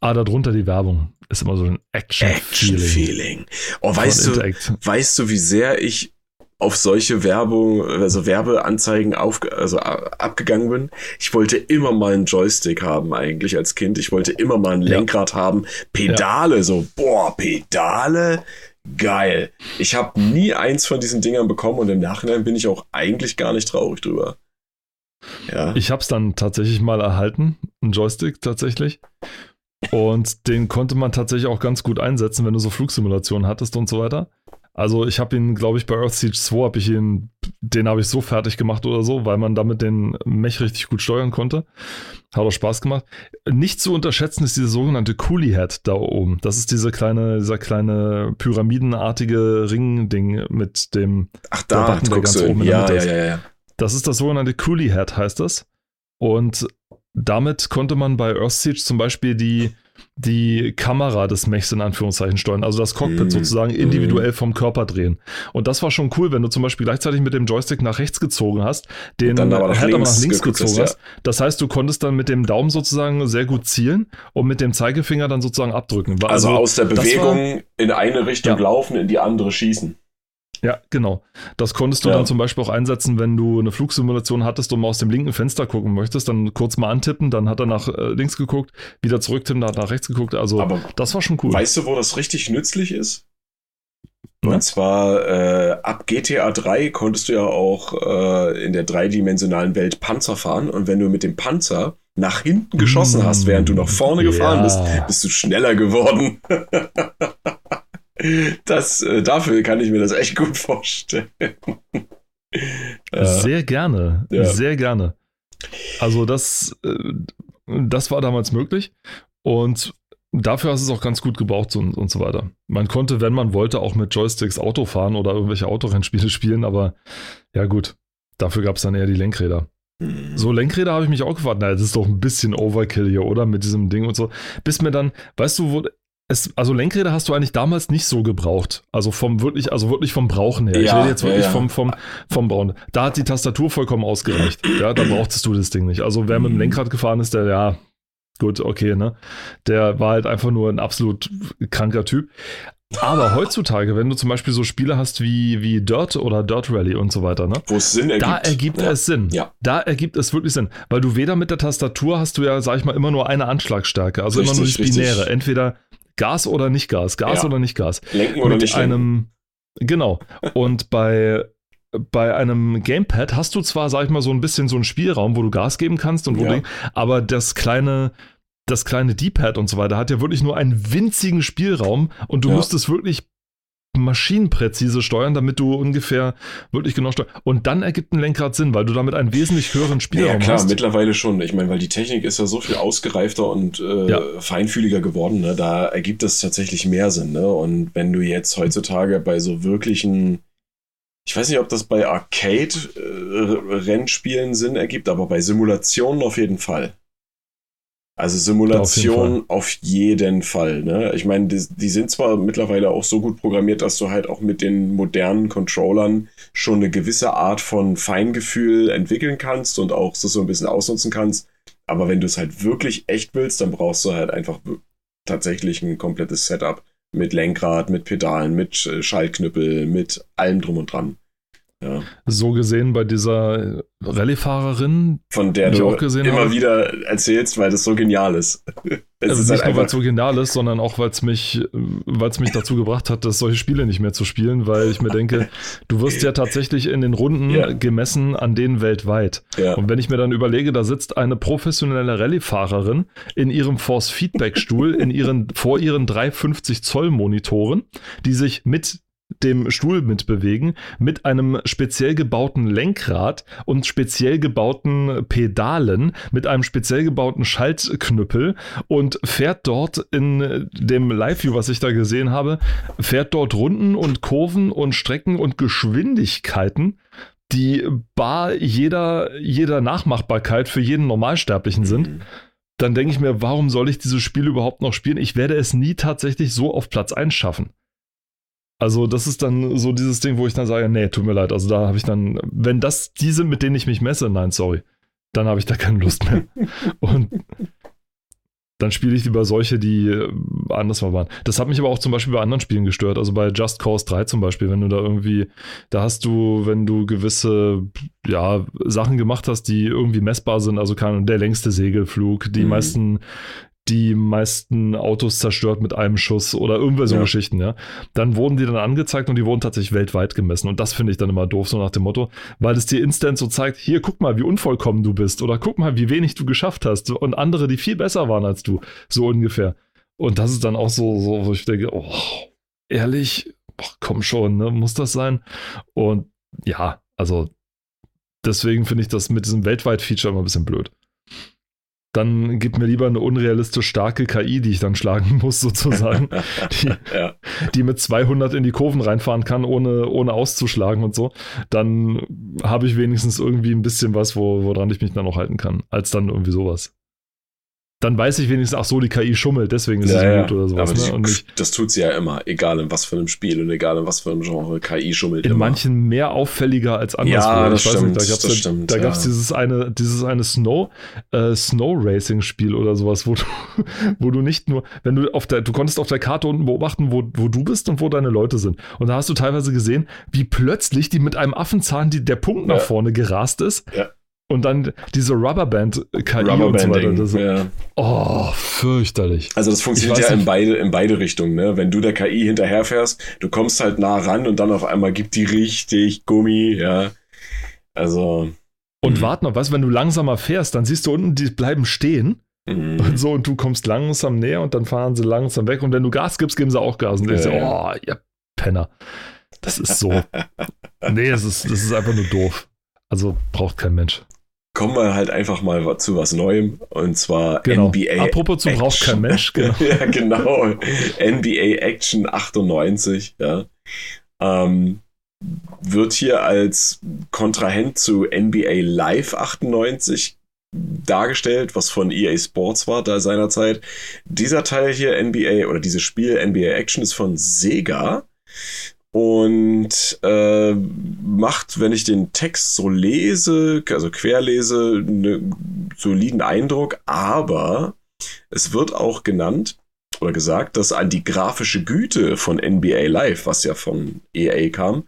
Ah, darunter die Werbung. Ist immer so ein Action-Feeling. Action-Feeling. Oh, weißt du, weißt du, wie sehr ich auf solche Werbung, also Werbeanzeigen auf, also abgegangen bin. Ich wollte immer mal einen Joystick haben eigentlich als Kind. Ich wollte immer mal ein Lenkrad ja. haben. Pedale, ja. so, boah, Pedale, geil. Ich habe nie eins von diesen Dingern bekommen und im Nachhinein bin ich auch eigentlich gar nicht traurig drüber. Ja. Ich habe es dann tatsächlich mal erhalten, einen Joystick tatsächlich. Und den konnte man tatsächlich auch ganz gut einsetzen, wenn du so Flugsimulationen hattest und so weiter. Also ich habe ihn, glaube ich, bei Earth Siege 2 habe ich ihn, den habe ich so fertig gemacht oder so, weil man damit den Mech richtig gut steuern konnte. Hat auch Spaß gemacht. Nicht zu unterschätzen ist diese sogenannte Coolie Head da oben. Das ist diese kleine, dieser kleine pyramidenartige Ring-Ding mit dem Ach da, Button, der ganz oben ja, ja, ja, ja. Das ist das sogenannte Coolie Head, heißt das. Und damit konnte man bei Earth Siege zum Beispiel die die Kamera des Mechs in Anführungszeichen steuern, also das Cockpit mm. sozusagen individuell vom Körper drehen. Und das war schon cool, wenn du zum Beispiel gleichzeitig mit dem Joystick nach rechts gezogen hast, den dann aber nach, Head links, links gezogen hast. Ja. Das heißt, du konntest dann mit dem Daumen sozusagen sehr gut zielen und mit dem Zeigefinger dann sozusagen abdrücken. Also, also aus der Bewegung war, in eine Richtung ja. laufen, in die andere schießen. Ja, genau. Das konntest du ja. dann zum Beispiel auch einsetzen, wenn du eine Flugsimulation hattest und mal aus dem linken Fenster gucken möchtest, dann kurz mal antippen, dann hat er nach äh, links geguckt, wieder zurücktippen, dann hat er nach rechts geguckt. Also Aber das war schon cool. Weißt du, wo das richtig nützlich ist? Und ja. zwar äh, ab GTA 3 konntest du ja auch äh, in der dreidimensionalen Welt Panzer fahren und wenn du mit dem Panzer nach hinten geschossen hast, mm. während du nach vorne gefahren ja. bist, bist du schneller geworden. Das, äh, dafür kann ich mir das echt gut vorstellen. Sehr gerne, ja. sehr gerne. Also das, äh, das war damals möglich und dafür hast es auch ganz gut gebraucht und, und so weiter. Man konnte, wenn man wollte, auch mit Joysticks Auto fahren oder irgendwelche Autorennspiele spielen, aber ja gut, dafür gab es dann eher die Lenkräder. Mhm. So Lenkräder habe ich mich auch gefragt, na, das ist doch ein bisschen Overkill hier, oder? Mit diesem Ding und so. Bis mir dann, weißt du, wo, es, also Lenkräder hast du eigentlich damals nicht so gebraucht. Also vom wirklich, also wirklich vom Brauchen her. Ja, ich rede jetzt wirklich ja, ja. vom, vom, vom Bauen. Da hat die Tastatur vollkommen ausgereicht. Ja, da brauchtest du das Ding nicht. Also wer mit dem mhm. Lenkrad gefahren ist, der, ja, gut, okay, ne? Der war halt einfach nur ein absolut kranker Typ. Aber heutzutage, wenn du zum Beispiel so Spiele hast wie, wie Dirt oder Dirt Rally und so weiter, ne? Wo es Sinn ergibt. Da ergibt ja. es Sinn. Ja. Da ergibt es wirklich Sinn. Weil du weder mit der Tastatur hast du ja, sag ich mal, immer nur eine Anschlagstärke. Also richtig, immer nur das Binäre. Entweder Gas oder nicht Gas, Gas ja. oder nicht Gas. Lenken oder Mit nicht einem, Genau. Und bei, bei einem Gamepad hast du zwar, sag ich mal, so ein bisschen so einen Spielraum, wo du Gas geben kannst und wo ja. du, aber das kleine, das kleine D-Pad und so weiter hat ja wirklich nur einen winzigen Spielraum und du ja. musst es wirklich maschinenpräzise steuern, damit du ungefähr wirklich genau steuern. Und dann ergibt ein Lenkrad Sinn, weil du damit einen wesentlich höheren Spielraum hast. Ja, klar, hast. mittlerweile schon. Ich meine, weil die Technik ist ja so viel ausgereifter und äh, ja. feinfühliger geworden, ne? da ergibt es tatsächlich mehr Sinn. Ne? Und wenn du jetzt heutzutage bei so wirklichen ich weiß nicht, ob das bei Arcade-Rennspielen äh, Sinn ergibt, aber bei Simulationen auf jeden Fall. Also Simulation auf jeden, auf jeden Fall. Ne? Ich meine, die, die, sind zwar mittlerweile auch so gut programmiert, dass du halt auch mit den modernen Controllern schon eine gewisse Art von Feingefühl entwickeln kannst und auch so, so ein bisschen ausnutzen kannst. Aber wenn du es halt wirklich echt willst, dann brauchst du halt einfach tatsächlich ein komplettes Setup mit Lenkrad, mit Pedalen, mit äh, Schaltknüppel, mit allem drum und dran. Ja. So gesehen bei dieser Rallye-Fahrerin, von der du auch gesehen immer habe. wieder erzählst, weil das so genial ist. Es also ist nicht halt nur, weil es so genial ist, sondern auch, weil es mich, mich dazu gebracht hat, dass solche Spiele nicht mehr zu spielen, weil ich mir denke, du wirst ja tatsächlich in den Runden ja. gemessen an denen weltweit. Ja. Und wenn ich mir dann überlege, da sitzt eine professionelle Rallye-Fahrerin in ihrem Force-Feedback-Stuhl in ihren, vor ihren 350 Zoll Monitoren, die sich mit dem Stuhl mitbewegen, mit einem speziell gebauten Lenkrad und speziell gebauten Pedalen, mit einem speziell gebauten Schaltknüppel und fährt dort in dem Live-View, was ich da gesehen habe, fährt dort Runden und Kurven und Strecken und Geschwindigkeiten, die bar jeder, jeder Nachmachbarkeit für jeden Normalsterblichen sind. Mhm dann denke ich mir, warum soll ich dieses Spiel überhaupt noch spielen? Ich werde es nie tatsächlich so auf Platz 1 schaffen. Also, das ist dann so dieses Ding, wo ich dann sage, nee, tut mir leid. Also, da habe ich dann, wenn das die sind, mit denen ich mich messe, nein, sorry, dann habe ich da keine Lust mehr. Und dann spiele ich lieber solche, die äh, anders mal waren. Das hat mich aber auch zum Beispiel bei anderen Spielen gestört. Also bei Just Cause 3 zum Beispiel, wenn du da irgendwie, da hast du, wenn du gewisse, ja, Sachen gemacht hast, die irgendwie messbar sind, also kann der längste Segelflug, die mhm. meisten die meisten Autos zerstört mit einem Schuss oder irgendwelche so ja. Geschichten, ja. Dann wurden die dann angezeigt und die wurden tatsächlich weltweit gemessen. Und das finde ich dann immer doof, so nach dem Motto, weil es dir instant so zeigt, hier, guck mal, wie unvollkommen du bist oder guck mal, wie wenig du geschafft hast und andere, die viel besser waren als du, so ungefähr. Und das ist dann auch so, so wo ich denke, oh, ehrlich, ach, komm schon, ne? muss das sein? Und ja, also deswegen finde ich das mit diesem Weltweit-Feature immer ein bisschen blöd dann gib mir lieber eine unrealistisch starke KI, die ich dann schlagen muss, sozusagen, die, ja. die mit 200 in die Kurven reinfahren kann, ohne, ohne auszuschlagen und so. Dann habe ich wenigstens irgendwie ein bisschen was, wo, woran ich mich dann auch halten kann, als dann irgendwie sowas dann weiß ich wenigstens, ach so, die KI schummelt, deswegen ist ja, es gut ja. oder sowas. Aber ne? die, das tut sie ja immer, egal in was für einem Spiel und egal in was für einem Genre, KI schummelt in immer. manchen mehr auffälliger als anderswo. Ja, das stimmt, nicht, da gab es da, da ja. dieses eine, dieses eine Snow, äh, Snow Racing Spiel oder sowas, wo du, wo du nicht nur, wenn du auf der, du konntest auf der Karte unten beobachten, wo, wo du bist und wo deine Leute sind. Und da hast du teilweise gesehen, wie plötzlich die mit einem Affenzahn die, der Punkt nach vorne gerast ist. Ja und dann diese Rubberband-KI und so weiter. Das, ja. Oh, fürchterlich. Also das funktioniert ja in beide, in beide Richtungen. Ne? Wenn du der KI hinterherfährst, du kommst halt nah ran und dann auf einmal gibt die richtig Gummi, ja. Also. Und mhm. warte noch, was, wenn du langsamer fährst, dann siehst du unten, die bleiben stehen. Mhm. Und so, und du kommst langsam näher und dann fahren sie langsam weg. Und wenn du Gas gibst, geben sie auch Gas. Und ja, denkst, ja. oh, ihr Penner. Das ist so. nee, das ist, das ist einfach nur doof. Also braucht kein Mensch kommen wir halt einfach mal zu was Neuem und zwar genau. NBA. Apropos zu braucht kein Mensch, genau. ja, genau. NBA Action 98, ja. Ähm, wird hier als Kontrahent zu NBA Live 98 dargestellt, was von EA Sports war da seinerzeit. Dieser Teil hier NBA oder dieses Spiel NBA Action ist von Sega und äh, macht, wenn ich den Text so lese, also querlese, einen soliden Eindruck, aber es wird auch genannt oder gesagt, dass an die grafische Güte von NBA Live, was ja von EA kam,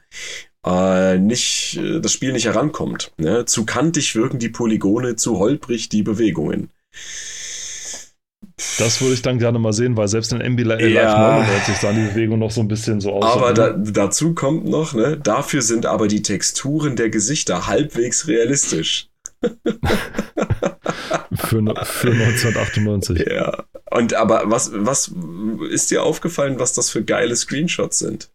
äh, nicht, äh, das Spiel nicht herankommt. Ne? Zu kantig wirken die Polygone, zu holprig die Bewegungen. Das würde ich dann gerne mal sehen, weil selbst in MB Live ja, 99 sah die Bewegung noch so ein bisschen so aus. Aber da, dazu kommt noch, ne, dafür sind aber die Texturen der Gesichter halbwegs realistisch. für, für 1998. Ja. Und aber was, was ist dir aufgefallen, was das für geile Screenshots sind?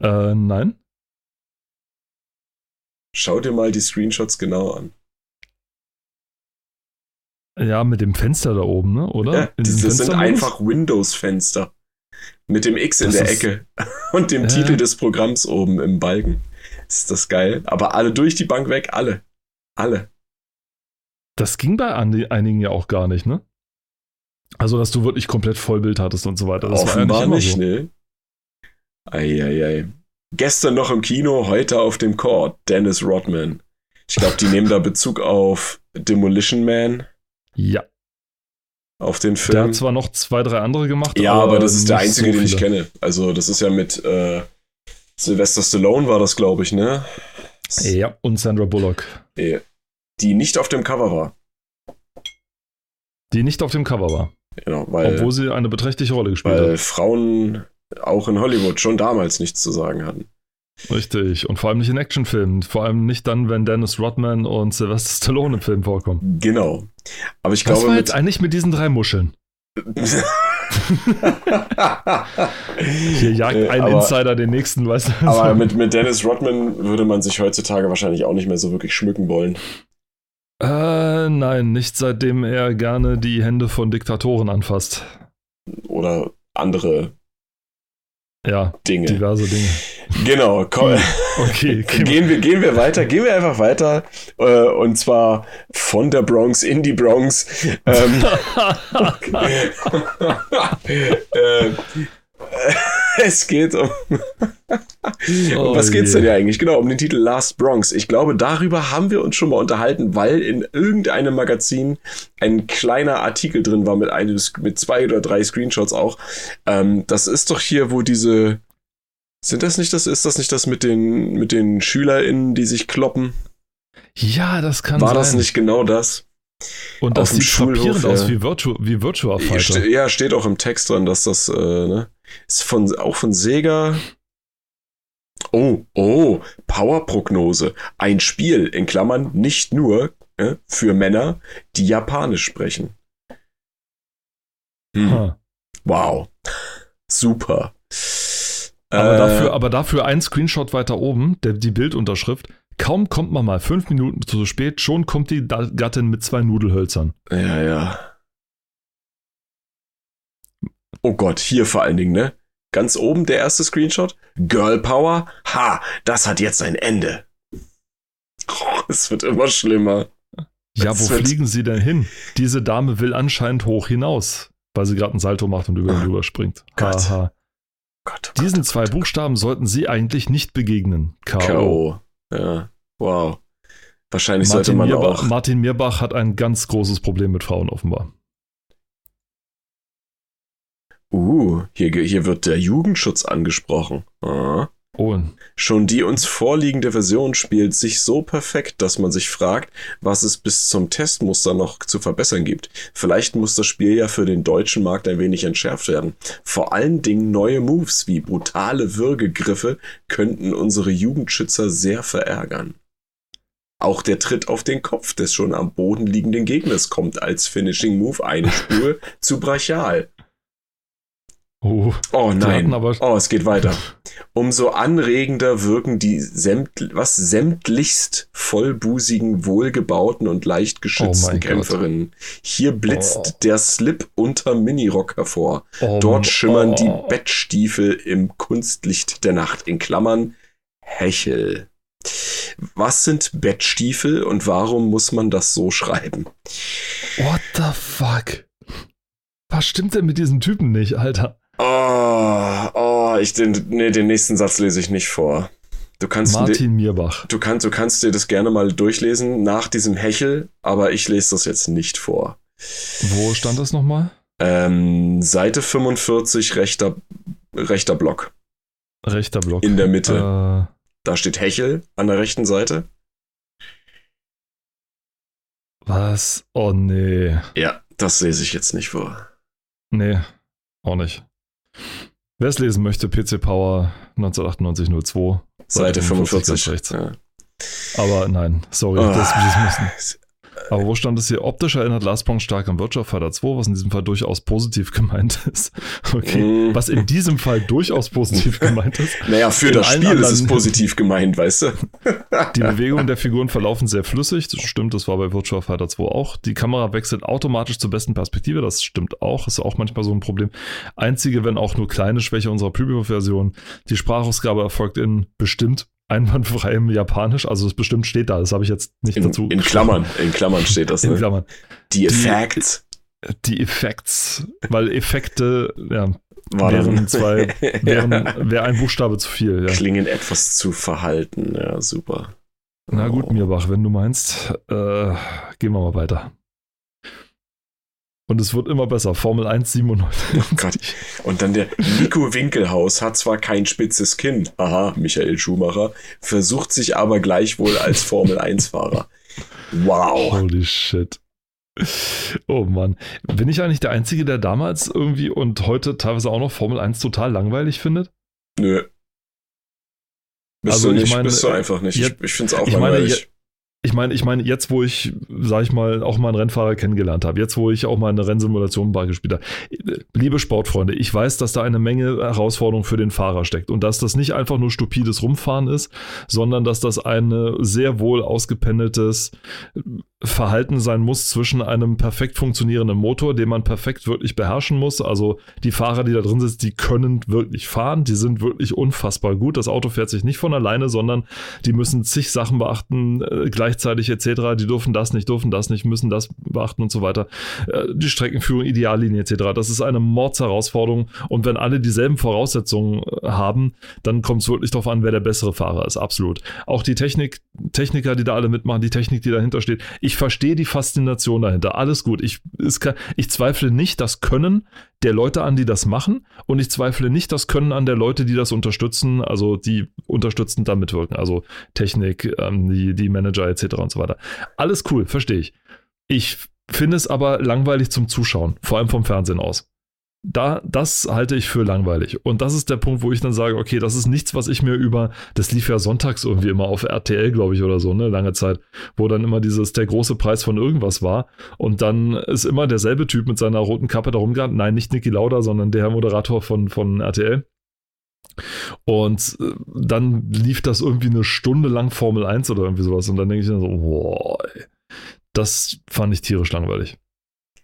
Äh, nein. Schau dir mal die Screenshots genau an. Ja, mit dem Fenster da oben, ne? oder? Ja, das sind einfach Windows-Fenster. Mit dem X in das der Ecke und dem äh, Titel des Programms oben im Balken. Ist das geil? Aber alle durch die Bank weg, alle. Alle. Das ging bei einigen ja auch gar nicht, ne? Also, dass du wirklich komplett Vollbild hattest und so weiter. Das Offenbar war ja nicht, nicht so. ne? Eieiei. Gestern noch im Kino, heute auf dem Court. Dennis Rodman. Ich glaube, die nehmen da Bezug auf Demolition Man. Ja. Auf den Film. Der hat zwar noch zwei, drei andere gemacht. Ja, aber, aber das ist der einzige, so den ich kenne. Also, das ist ja mit äh, Sylvester Stallone war das, glaube ich, ne? Ja, und Sandra Bullock. Die nicht auf dem Cover war. Die nicht auf dem Cover war. Genau, weil. Obwohl sie eine beträchtliche Rolle gespielt weil hat. Weil Frauen auch in Hollywood schon damals nichts zu sagen hatten. Richtig. Und vor allem nicht in Actionfilmen. Vor allem nicht dann, wenn Dennis Rodman und Sylvester Stallone im Film vorkommen. Genau. Aber ich glaube. Was war jetzt eigentlich mit diesen drei Muscheln? Hier jagt ein aber, Insider den nächsten, weißt du? Aber mit, mit Dennis Rodman würde man sich heutzutage wahrscheinlich auch nicht mehr so wirklich schmücken wollen. Äh, nein, nicht seitdem er gerne die Hände von Diktatoren anfasst. Oder andere ja, Dinge. Diverse Dinge. Genau, komm. Okay, gehen, wir, gehen wir weiter, gehen wir einfach weiter. Äh, und zwar von der Bronx in die Bronx. Ähm, äh, es geht um. um was geht's denn ja eigentlich? Genau, um den Titel Last Bronx. Ich glaube, darüber haben wir uns schon mal unterhalten, weil in irgendeinem Magazin ein kleiner Artikel drin war mit, einem, mit zwei oder drei Screenshots auch. Ähm, das ist doch hier, wo diese. Sind das nicht das? Ist das nicht das mit den, mit den SchülerInnen, die sich kloppen? Ja, das kann War sein. War das nicht genau das? Und das sieht ja. aus wie, Virtu wie Virtua Fighter. Ja, steht auch im Text dran, dass das, äh, ne? Ist von, auch von Sega. Oh, oh, Powerprognose. Ein Spiel, in Klammern, nicht nur äh, für Männer, die Japanisch sprechen. Hm. Huh. Wow. Super. Aber, äh, dafür, aber dafür ein Screenshot weiter oben, der, die Bildunterschrift. Kaum kommt man mal fünf Minuten zu spät, schon kommt die Gattin mit zwei Nudelhölzern. Ja, ja. Oh Gott, hier vor allen Dingen, ne? Ganz oben der erste Screenshot. Girl Power. Ha, das hat jetzt ein Ende. Oh, es wird immer schlimmer. Ja, es wo fliegen sie denn hin? Diese Dame will anscheinend hoch hinaus, weil sie gerade einen Salto macht und über ihn oh, drüber springt. Gott. Gott, oh Diesen Gott, oh zwei Gott, Buchstaben sollten sie eigentlich nicht begegnen. K.O. Ja, wow. Wahrscheinlich Martin sollte man Mierbach, auch. Martin Mirbach hat ein ganz großes Problem mit Frauen offenbar. Uh, hier, hier wird der Jugendschutz angesprochen. Ah. Oh. Schon die uns vorliegende Version spielt sich so perfekt, dass man sich fragt, was es bis zum Testmuster noch zu verbessern gibt. Vielleicht muss das Spiel ja für den deutschen Markt ein wenig entschärft werden. Vor allen Dingen neue Moves wie brutale Würgegriffe könnten unsere Jugendschützer sehr verärgern. Auch der Tritt auf den Kopf des schon am Boden liegenden Gegners kommt als Finishing Move eine Spur zu brachial. Oh, oh nein. oh, es geht weiter. Umso anregender wirken die sämt, was sämtlichst vollbusigen, wohlgebauten und leicht geschützten oh Kämpferinnen. Hier blitzt oh. der Slip unter Minirock hervor. Oh, Dort schimmern die. Bettstiefel im Kunstlicht der Nacht. In Klammern Hechel. Was sind Bettstiefel und warum muss man das so schreiben? What the fuck? Was stimmt denn mit diesem Typen nicht, Alter? Oh, oh, ich den, nee, den nächsten Satz lese ich nicht vor. Du kannst Martin Mierbach. Du kannst, du kannst dir das gerne mal durchlesen nach diesem Hechel, aber ich lese das jetzt nicht vor. Wo stand das nochmal? Ähm, Seite 45, rechter, rechter Block. Rechter Block. In der Mitte. Äh, da steht Hechel an der rechten Seite. Was? Oh nee. Ja, das lese ich jetzt nicht vor. Nee, auch nicht. Wer es lesen möchte, PC Power 1998-02. Seite 45. rechts. Ja. Aber nein, sorry, oh. das, das müssen. Aber wo stand es hier? Optisch erinnert Lastpong stark an Virtua Fighter 2, was in diesem Fall durchaus positiv gemeint ist. Okay. Mm. Was in diesem Fall durchaus positiv gemeint ist. Naja, für in das Spiel ist es positiv gemeint, weißt du? Die Bewegungen der Figuren verlaufen sehr flüssig. Das stimmt, das war bei Virtua Fighter 2 auch. Die Kamera wechselt automatisch zur besten Perspektive. Das stimmt auch. Ist auch manchmal so ein Problem. Einzige, wenn auch nur kleine Schwäche unserer Preview-Version. Die Sprachausgabe erfolgt in bestimmt einwandfrei im Japanisch. Also es bestimmt steht da, das habe ich jetzt nicht in, dazu. In Klammern, in Klammern steht das. Ne? In Klammern. Die Effects. Die, die Effects, weil Effekte, ja, War wären zwei, wären, ja. wäre ein Buchstabe zu viel. Ja. Klingen etwas zu verhalten, ja, super. Na gut, oh. Mirbach, wenn du meinst, äh, gehen wir mal weiter. Und es wird immer besser. Formel 1 97. Oh Gott. Und dann der Nico Winkelhaus hat zwar kein spitzes Kinn, aha, Michael Schumacher, versucht sich aber gleichwohl als Formel 1-Fahrer. Wow. Holy shit. Oh Mann. Bin ich eigentlich der Einzige, der damals irgendwie und heute teilweise auch noch Formel 1 total langweilig findet? Nö. Bist also, du nicht, ich meine, bist du einfach nicht. ich, ich finde es auch langweilig. Meine, ich meine, ich meine, jetzt, wo ich, sag ich mal, auch mal einen Rennfahrer kennengelernt habe, jetzt, wo ich auch mal eine Rennsimulation bei gespielt habe, liebe Sportfreunde, ich weiß, dass da eine Menge Herausforderung für den Fahrer steckt und dass das nicht einfach nur stupides Rumfahren ist, sondern dass das ein sehr wohl ausgependeltes Verhalten sein muss zwischen einem perfekt funktionierenden Motor, den man perfekt wirklich beherrschen muss. Also die Fahrer, die da drin sitzen, die können wirklich fahren, die sind wirklich unfassbar gut. Das Auto fährt sich nicht von alleine, sondern die müssen zig Sachen beachten, äh, gleichzeitig etc. Die dürfen das nicht, dürfen das nicht, müssen das beachten und so weiter. Äh, die Streckenführung, Ideallinie etc. Das ist eine Mordsherausforderung und wenn alle dieselben Voraussetzungen äh, haben, dann kommt es wirklich darauf an, wer der bessere Fahrer ist, absolut. Auch die Technik, Techniker, die da alle mitmachen, die Technik, die dahinter steht, ich verstehe die Faszination dahinter. Alles gut. Ich, kann, ich zweifle nicht das Können der Leute an, die das machen. Und ich zweifle nicht das Können an der Leute, die das unterstützen, also die unterstützend da mitwirken. Also Technik, ähm, die, die Manager etc. und so weiter. Alles cool, verstehe ich. Ich finde es aber langweilig zum Zuschauen, vor allem vom Fernsehen aus da, das halte ich für langweilig. Und das ist der Punkt, wo ich dann sage, okay, das ist nichts, was ich mir über, das lief ja sonntags irgendwie immer auf RTL, glaube ich, oder so, ne, lange Zeit, wo dann immer dieses, der große Preis von irgendwas war. Und dann ist immer derselbe Typ mit seiner roten Kappe da rumgegangen. Nein, nicht Niki Lauda, sondern der Moderator von, von RTL Und äh, dann lief das irgendwie eine Stunde lang Formel 1 oder irgendwie sowas. Und dann denke ich dann so, boah, das fand ich tierisch langweilig.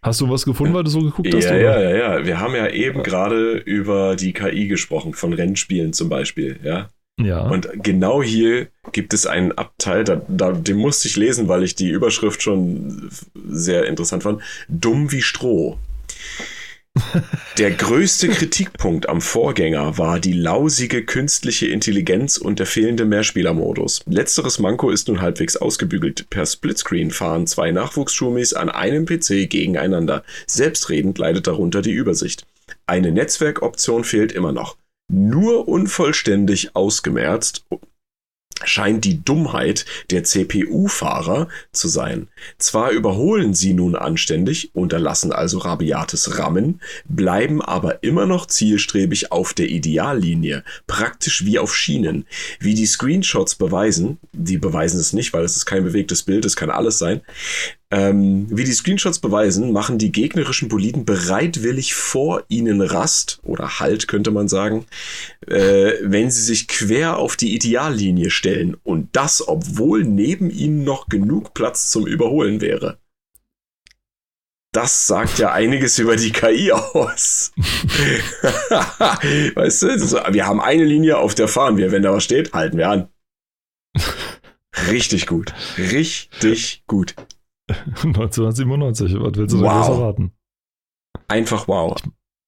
Hast du was gefunden, weil du so geguckt hast? Ja, oder? ja, ja, ja. Wir haben ja eben gerade über die KI gesprochen, von Rennspielen zum Beispiel, ja. Ja. Und genau hier gibt es einen Abteil, da, da, den musste ich lesen, weil ich die Überschrift schon sehr interessant fand. Dumm wie Stroh. Der größte Kritikpunkt am Vorgänger war die lausige künstliche Intelligenz und der fehlende Mehrspielermodus. Letzteres Manko ist nun halbwegs ausgebügelt. Per Splitscreen fahren zwei Nachwuchsschummis an einem PC gegeneinander. Selbstredend leidet darunter die Übersicht. Eine Netzwerkoption fehlt immer noch. Nur unvollständig ausgemerzt scheint die Dummheit der CPU-Fahrer zu sein. Zwar überholen sie nun anständig, unterlassen also rabiates Rammen, bleiben aber immer noch zielstrebig auf der Ideallinie, praktisch wie auf Schienen. Wie die Screenshots beweisen, die beweisen es nicht, weil es ist kein bewegtes Bild, es kann alles sein, ähm, wie die Screenshots beweisen, machen die gegnerischen Boliden bereitwillig vor ihnen Rast oder Halt, könnte man sagen, äh, wenn sie sich quer auf die Ideallinie stellen. Und das, obwohl neben ihnen noch genug Platz zum Überholen wäre. Das sagt ja einiges über die KI aus. weißt du, wir haben eine Linie, auf der fahren wir. Wenn da was steht, halten wir an. Richtig gut. Richtig gut. 1997, was willst du wow. da erwarten? Einfach wow.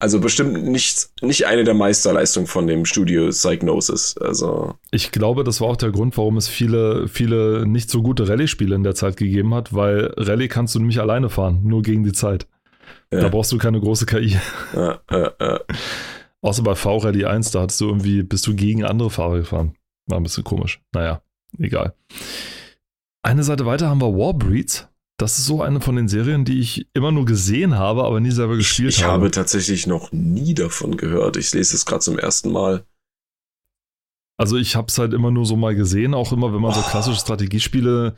Also bestimmt nicht, nicht eine der Meisterleistungen von dem Studio Psygnosis. Also. Ich glaube, das war auch der Grund, warum es viele, viele nicht so gute Rallye-Spiele in der Zeit gegeben hat, weil Rallye kannst du nämlich alleine fahren, nur gegen die Zeit. Ja. Da brauchst du keine große KI. Ja, ja. Außer bei V-Rally 1, da hattest du irgendwie, bist du gegen andere Fahrer gefahren. War ein bisschen komisch. Naja, egal. Eine Seite weiter haben wir Warbreeds. Das ist so eine von den Serien, die ich immer nur gesehen habe, aber nie selber gespielt ich, ich habe. Ich habe tatsächlich noch nie davon gehört. Ich lese es gerade zum ersten Mal. Also ich habe es halt immer nur so mal gesehen, auch immer, wenn man oh. so klassische Strategiespiele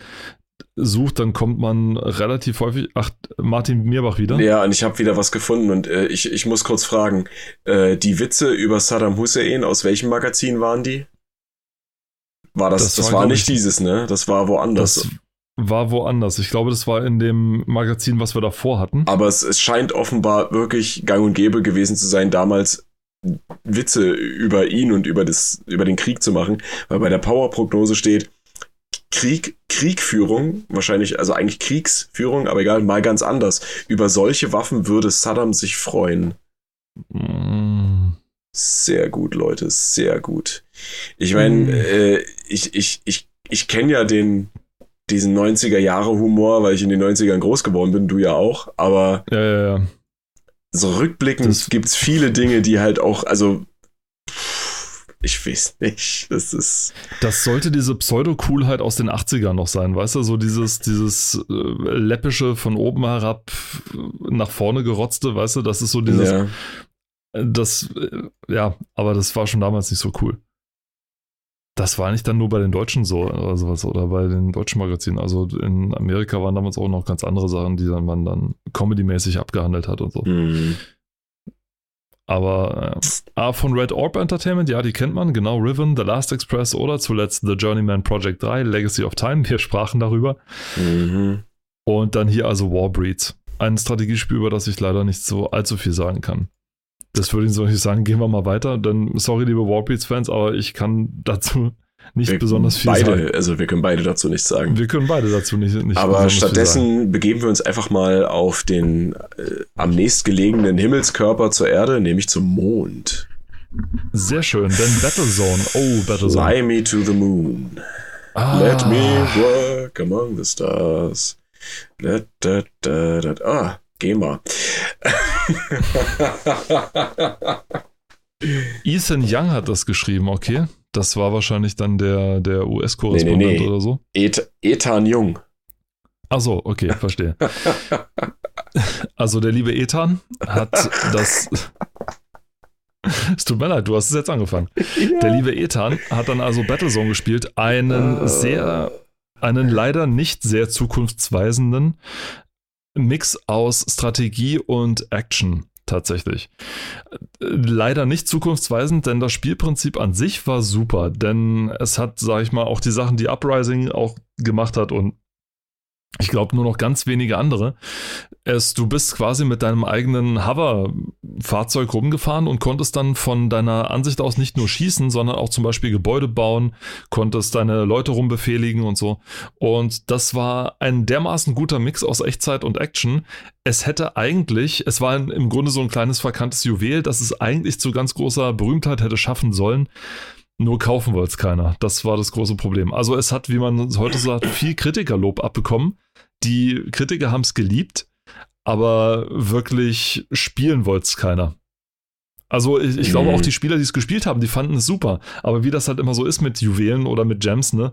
sucht, dann kommt man relativ häufig. Ach, Martin Mierbach wieder. Ja, und ich habe wieder was gefunden und äh, ich, ich muss kurz fragen: äh, Die Witze über Saddam Hussein, aus welchem Magazin waren die? War das, das, das war, war nicht ich, dieses, ne? Das war woanders. Das war woanders. Ich glaube, das war in dem Magazin, was wir davor hatten. Aber es, es scheint offenbar wirklich gang und gäbe gewesen zu sein, damals Witze über ihn und über, das, über den Krieg zu machen, weil bei der Powerprognose steht, Krieg, Kriegführung, wahrscheinlich, also eigentlich Kriegsführung, aber egal, mal ganz anders. Über solche Waffen würde Saddam sich freuen. Mm. Sehr gut, Leute, sehr gut. Ich meine, mm. äh, ich, ich, ich, ich kenne ja den, diesen 90er Jahre Humor, weil ich in den 90ern groß geworden bin, du ja auch, aber ja, ja, ja. so rückblickend gibt es viele Dinge, die halt auch, also ich weiß nicht, das ist. Das sollte diese Pseudo-Coolheit aus den 80ern noch sein, weißt du, so dieses, dieses äh, läppische von oben herab nach vorne gerotzte, weißt du, das ist so dieses, ja. das, äh, ja, aber das war schon damals nicht so cool. Das war nicht dann nur bei den Deutschen so oder sowas oder bei den deutschen Magazinen. Also in Amerika waren damals auch noch ganz andere Sachen, die dann man dann comedy-mäßig abgehandelt hat und so. Mhm. Aber äh, ah, von Red Orb Entertainment, ja, die kennt man, genau, Riven, The Last Express oder zuletzt The Journeyman Project 3, Legacy of Time, wir sprachen darüber. Mhm. Und dann hier also Warbreeds. Ein Strategiespiel, über das ich leider nicht so allzu viel sagen kann. Das würde ich so nicht sagen, gehen wir mal weiter. Denn, sorry, liebe Warbeats-Fans, aber ich kann dazu nicht wir besonders viel beide, sagen. Also wir können beide dazu nichts sagen. Wir können beide dazu nicht, nicht Aber stattdessen begeben wir uns einfach mal auf den äh, am nächstgelegenen Himmelskörper zur Erde, nämlich zum Mond. Sehr schön, denn Battlezone. Oh, Battlezone. Fly me to the moon. Ah. Let me work among the stars. Let, da, da, da. Ah, GEMA. Ethan Young hat das geschrieben, okay. Das war wahrscheinlich dann der, der US-Korrespondent nee, nee, nee. oder so. Et Ethan Jung. Ach so, okay, verstehe. also der liebe Ethan hat das. es tut mir leid, du hast es jetzt angefangen. Ja. Der liebe Ethan hat dann also Battlezone gespielt, einen uh. sehr, einen leider nicht sehr zukunftsweisenden Mix aus Strategie und Action. tatsächlich. Leider nicht zukunftsweisend, denn das Spielprinzip an sich war super, denn es hat, sag ich mal, auch die Sachen, die Uprising auch gemacht hat und ich glaube nur noch ganz wenige andere. Es, du bist quasi mit deinem eigenen Hover-Fahrzeug rumgefahren und konntest dann von deiner Ansicht aus nicht nur schießen, sondern auch zum Beispiel Gebäude bauen, konntest deine Leute rumbefehligen und so. Und das war ein dermaßen guter Mix aus Echtzeit und Action. Es hätte eigentlich, es war im Grunde so ein kleines verkanntes Juwel, das es eigentlich zu ganz großer Berühmtheit hätte schaffen sollen. Nur kaufen wollte es keiner. Das war das große Problem. Also es hat, wie man heute sagt, viel Kritikerlob abbekommen. Die Kritiker haben es geliebt, aber wirklich spielen wollte es keiner. Also ich, ich glaube auch mhm. die Spieler, die es gespielt haben, die fanden es super. Aber wie das halt immer so ist mit Juwelen oder mit Gems, ne?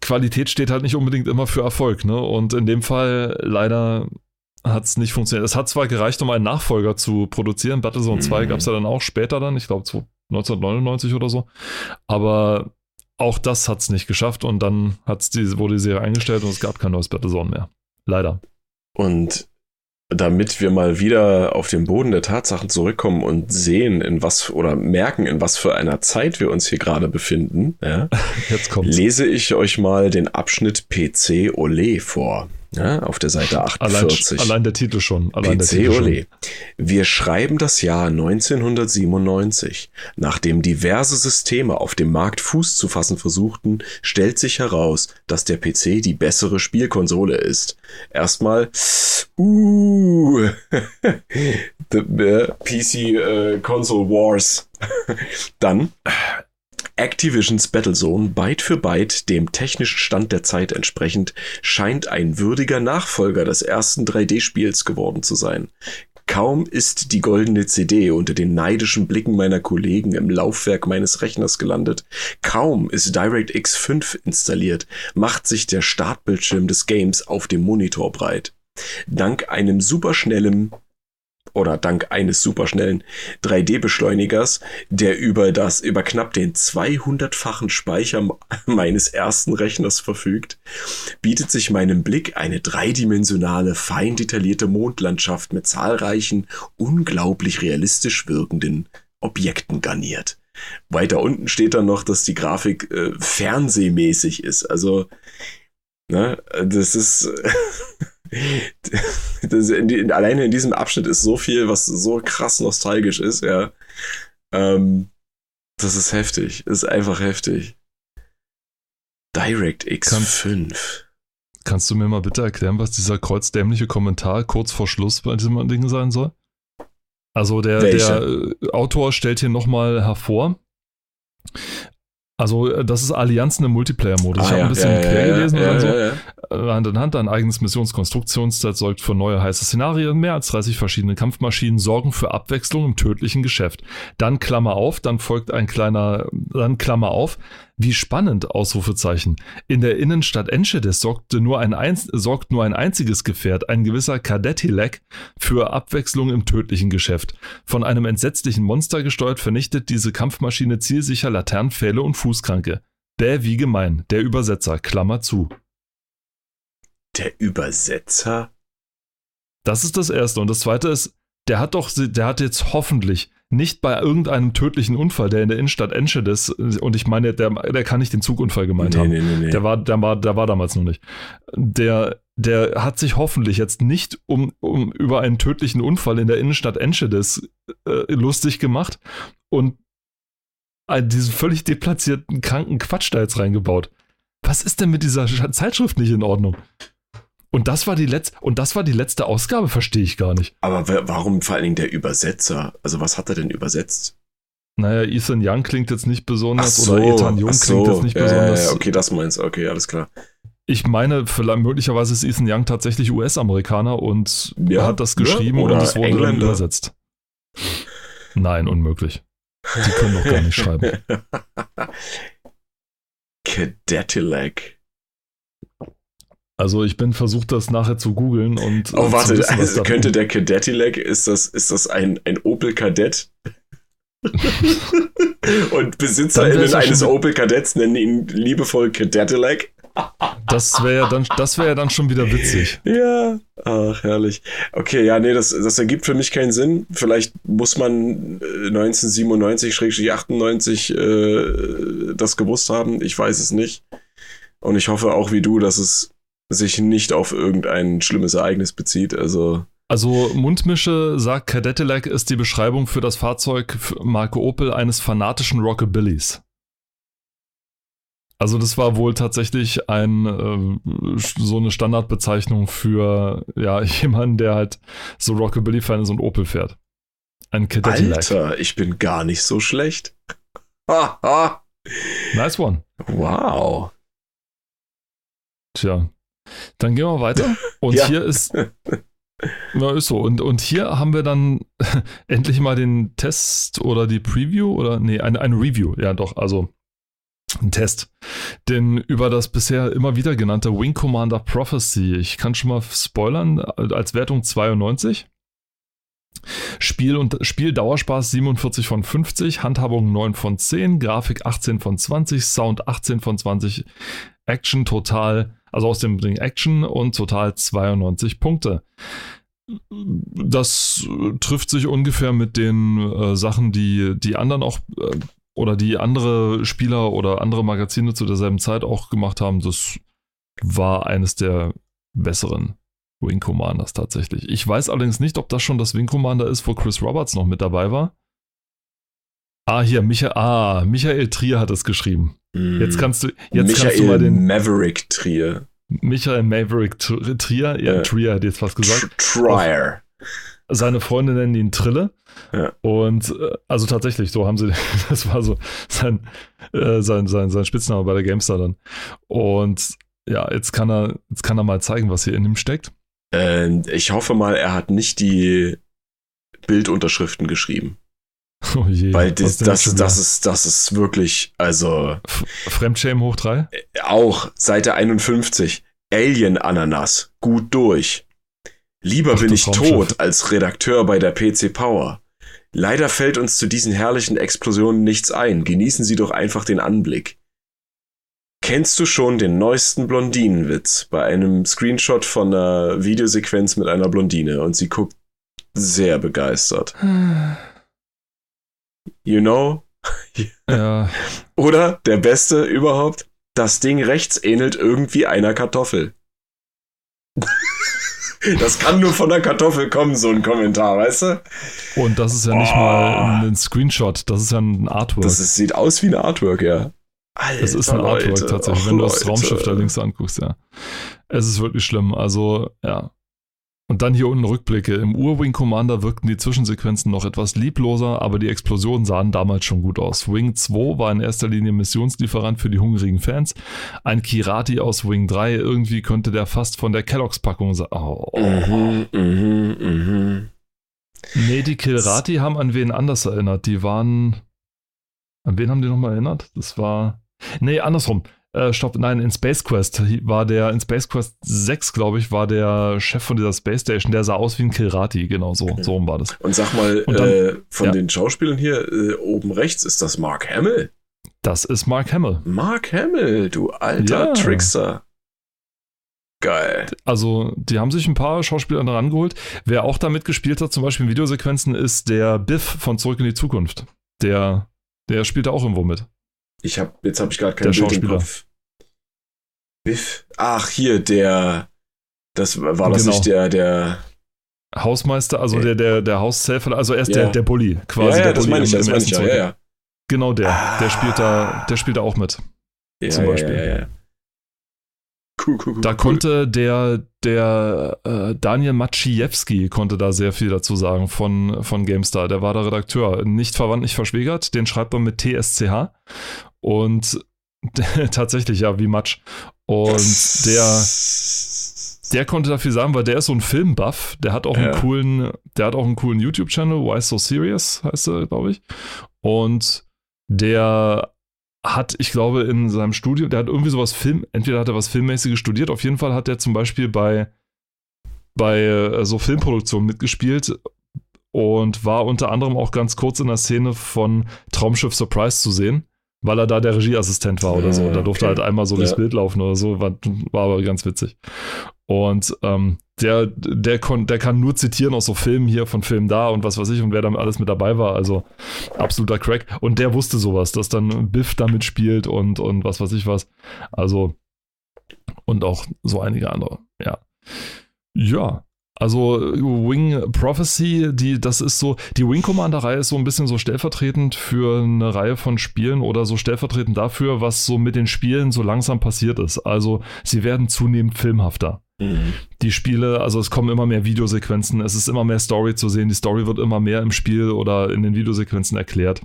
Qualität steht halt nicht unbedingt immer für Erfolg, ne? Und in dem Fall leider hat es nicht funktioniert. Es hat zwar gereicht, um einen Nachfolger zu produzieren. Battlezone mhm. 2 gab es ja dann auch später dann, ich glaube 1999 oder so. Aber auch das hat es nicht geschafft und dann hat's die, wurde die Serie eingestellt und es gab kein neues Battlezone mehr. Leider. Und damit wir mal wieder auf den Boden der Tatsachen zurückkommen und sehen, in was oder merken, in was für einer Zeit wir uns hier gerade befinden, ja, lese ich euch mal den Abschnitt PC Ole vor. Ja, auf der Seite 48. Allein, allein der Titel schon. Allein PC Titel Ole. Wir schreiben das Jahr 1997. Nachdem diverse Systeme auf dem Markt Fuß zu fassen versuchten, stellt sich heraus, dass der PC die bessere Spielkonsole ist. Erstmal, uh, the, uh, PC uh, Console Wars. Dann Activisions Battlezone Byte für Byte dem technischen Stand der Zeit entsprechend scheint ein würdiger Nachfolger des ersten 3D-Spiels geworden zu sein. Kaum ist die goldene CD unter den neidischen Blicken meiner Kollegen im Laufwerk meines Rechners gelandet, kaum ist DirectX 5 installiert, macht sich der Startbildschirm des Games auf dem Monitor breit. Dank einem superschnellen oder dank eines superschnellen 3D-Beschleunigers, der über das, über knapp den 200-fachen Speicher meines ersten Rechners verfügt, bietet sich meinem Blick eine dreidimensionale, fein detaillierte Mondlandschaft mit zahlreichen, unglaublich realistisch wirkenden Objekten garniert. Weiter unten steht dann noch, dass die Grafik äh, fernsehmäßig ist. Also, ne, das ist das in die, alleine in diesem Abschnitt ist so viel, was so krass nostalgisch ist, ja. Ähm, das ist heftig. Das ist einfach heftig. DirectX Kann, 5. Kannst du mir mal bitte erklären, was dieser kreuzdämliche Kommentar kurz vor Schluss bei diesem Ding sein soll? Also der, der Autor stellt hier nochmal hervor, also, äh, das ist Allianzen im Multiplayer-Modus. Ah, ich habe ja, ein bisschen ja, quer ja, gelesen und so. Äh, Hand in Hand, ein eigenes Missionskonstruktionsset sorgt für neue heiße Szenarien. Mehr als 30 verschiedene Kampfmaschinen sorgen für Abwechslung im tödlichen Geschäft. Dann Klammer auf, dann folgt ein kleiner, dann Klammer auf. Wie spannend, Ausrufezeichen. In der Innenstadt Enschede sorgte nur ein, ein, sorgt nur ein einziges Gefährt, ein gewisser Kadettilek, für Abwechslung im tödlichen Geschäft. Von einem entsetzlichen Monster gesteuert vernichtet diese Kampfmaschine zielsicher Laternenpfähle und Fußkranke. Bäh, wie gemein. Der Übersetzer, Klammer zu. Der Übersetzer? Das ist das Erste. Und das Zweite ist, der hat doch, der hat jetzt hoffentlich nicht bei irgendeinem tödlichen Unfall, der in der Innenstadt Enschede ist, und ich meine, der, der kann nicht den Zugunfall gemeint nee, haben. Nee, nee, nee. Der, war, der, war, der war damals noch nicht. Der, der hat sich hoffentlich jetzt nicht um, um über einen tödlichen Unfall in der Innenstadt Enschedes äh, lustig gemacht und diesen völlig deplatzierten, kranken Quatsch da jetzt reingebaut. Was ist denn mit dieser Zeitschrift nicht in Ordnung? Und das war die letzte, und das war die letzte Ausgabe, verstehe ich gar nicht. Aber warum vor allen Dingen der Übersetzer? Also was hat er denn übersetzt? Naja, Ethan Young klingt jetzt nicht besonders so, oder Ethan Jung so, klingt jetzt nicht ja, besonders. Okay, das meinst du. Okay, alles klar. Ich meine, vielleicht möglicherweise ist Ethan Young tatsächlich US-Amerikaner und ja, hat das geschrieben ja, und es wurde Engländer. dann übersetzt. Nein, unmöglich. Die können doch gar nicht schreiben. Cadettilak. Also ich bin versucht, das nachher zu googeln und. Oh, warte, wissen, also könnte der Cadettilek, ist das, ist das ein, ein Opel Kadett? und BesitzerInnen eines Opel Kadetts nennen ihn liebevoll Cadettilek? Das wäre ja, dann, ja dann schon wieder witzig. Ja, ach, herrlich. Okay, ja, nee, das, das ergibt für mich keinen Sinn. Vielleicht muss man 1997-98 äh, äh, das gewusst haben. Ich weiß es nicht. Und ich hoffe auch wie du, dass es sich nicht auf irgendein schlimmes Ereignis bezieht. Also. Also Mundmische sagt, Cadillac ist die Beschreibung für das Fahrzeug Marke Opel eines fanatischen Rockabillys. Also das war wohl tatsächlich ein äh, so eine Standardbezeichnung für ja jemanden, der halt so Rockabilly-Fan ist und Opel fährt. Ein Cadillac. Alter, ich bin gar nicht so schlecht. nice one. Wow. Tja, dann gehen wir weiter. Und ja. hier ist ja, ist so. Und, und hier haben wir dann endlich mal den Test oder die Preview oder nee, eine, eine Review. Ja, doch, also ein Test. Denn über das bisher immer wieder genannte Wing Commander Prophecy, ich kann schon mal spoilern, als Wertung 92. Spiel und Spieldauerspaß 47 von 50, Handhabung 9 von 10, Grafik 18 von 20, Sound 18 von 20, Action total, also aus dem Ding Action und total 92 Punkte. Das trifft sich ungefähr mit den äh, Sachen, die die anderen auch äh, oder die andere Spieler oder andere Magazine zu derselben Zeit auch gemacht haben, das war eines der besseren Wing Commanders tatsächlich. Ich weiß allerdings nicht, ob das schon das Wing Commander ist, wo Chris Roberts noch mit dabei war. Ah, hier, Michael, ah, Michael Trier hat es geschrieben. Mm. Jetzt kannst du, jetzt Michael kannst du mal den. Maverick Trier. Michael Maverick Trier, ja, äh, Trier hat jetzt fast gesagt. Trier. Seine Freunde nennen ihn Trille. Ja. Und äh, also tatsächlich, so haben sie, das war so sein, äh, sein, sein, sein Spitzname bei der GameStar dann. Und ja, jetzt kann er, jetzt kann er mal zeigen, was hier in ihm steckt. Äh, ich hoffe mal, er hat nicht die Bildunterschriften geschrieben. Oh je, Weil das, das, das, das, ist, das ist wirklich, also. Fremdschämen hoch 3? Äh, auch, Seite 51. Alien Ananas, gut durch. Lieber Ach, bin ich tot als Redakteur bei der PC Power. Leider fällt uns zu diesen herrlichen Explosionen nichts ein. Genießen Sie doch einfach den Anblick. Kennst du schon den neuesten Blondinenwitz bei einem Screenshot von einer Videosequenz mit einer Blondine und sie guckt sehr begeistert. You know? Ja. Oder der beste überhaupt, das Ding rechts ähnelt irgendwie einer Kartoffel. Das kann nur von der Kartoffel kommen, so ein Kommentar, weißt du? Und das ist ja nicht oh. mal ein Screenshot, das ist ja ein Artwork. Das ist, sieht aus wie ein Artwork, ja. Alter, es ist ein Artwork Leute. tatsächlich, wenn du das Raumschiff da links anguckst, ja. Es ist wirklich schlimm. Also, ja. Und dann hier unten Rückblicke. Im Ur-Wing Commander wirkten die Zwischensequenzen noch etwas liebloser, aber die Explosionen sahen damals schon gut aus. Wing 2 war in erster Linie Missionslieferant für die hungrigen Fans. Ein Kirati aus Wing 3, irgendwie könnte der fast von der Kelloggs-Packung sein. Oh. Mhm, mhm, mhm. Nee, die Kirati haben an wen anders erinnert. Die waren. An wen haben die nochmal erinnert? Das war. Nee, andersrum. Äh, stopp, nein, in Space Quest war der, in Space Quest 6, glaube ich, war der Chef von dieser Space Station, der sah aus wie ein Kirati, genau so, okay. so rum war das. Und sag mal, Und dann, äh, von ja. den Schauspielern hier äh, oben rechts, ist das Mark Hamill? Das ist Mark Hamill. Mark Hamill, du alter ja. Trickster. Geil. Also, die haben sich ein paar Schauspieler da rangeholt. Wer auch da mitgespielt hat, zum Beispiel in Videosequenzen, ist der Biff von Zurück in die Zukunft. Der, der spielt da auch irgendwo mit. Ich hab, jetzt habe ich gerade keinen Bild im Kopf. Biff. Ach, hier, der. Das war das genau. nicht der, der. Hausmeister, also der, der, der Haushelfer, also erst ja. der, der Bully, quasi. Ja, ja, das meine ich, das meine ich, ja, ja. Genau der, ah. der spielt da, der spielt da auch mit. Ja, zum Beispiel. Ja, ja, ja. Cool, cool, cool. Da konnte der, der äh, Daniel Maciejewski konnte da sehr viel dazu sagen von, von GameStar. Der war der Redakteur. Nicht verwandt, nicht verschwägert. Den schreibt man mit TSCH. Und tatsächlich, ja, wie Matsch. Und der, der konnte dafür sagen, weil der ist so ein Filmbuff. Der hat auch ja. einen coolen, der hat auch einen coolen YouTube-Channel, Why So Serious heißt er, glaube ich. Und der hat, ich glaube, in seinem Studium, der hat irgendwie sowas Film, entweder hat er was Filmmäßiges studiert, auf jeden Fall hat er zum Beispiel bei, bei äh, so Filmproduktionen mitgespielt und war unter anderem auch ganz kurz in der Szene von Traumschiff Surprise zu sehen weil er da der Regieassistent war oder so. Da durfte okay. halt einmal so durchs Ja. Bild laufen oder so, war, war aber ganz witzig. Und ähm, der, der, kon, der kann nur zitieren aus so Filmen hier, von Filmen da und was weiß ich und wer da alles mit dabei war. Also absoluter Crack. Und der wusste sowas, dass dann Biff damit spielt und, und was weiß ich was. Also und auch so einige andere. Ja. Ja. Also Wing Prophecy, die, das ist so, die Wing Commander-Reihe ist so ein bisschen so stellvertretend für eine Reihe von Spielen oder so stellvertretend dafür, was so mit den Spielen so langsam passiert ist. Also sie werden zunehmend filmhafter. Mhm. Die Spiele, also es kommen immer mehr Videosequenzen, es ist immer mehr Story zu sehen, die Story wird immer mehr im Spiel oder in den Videosequenzen erklärt.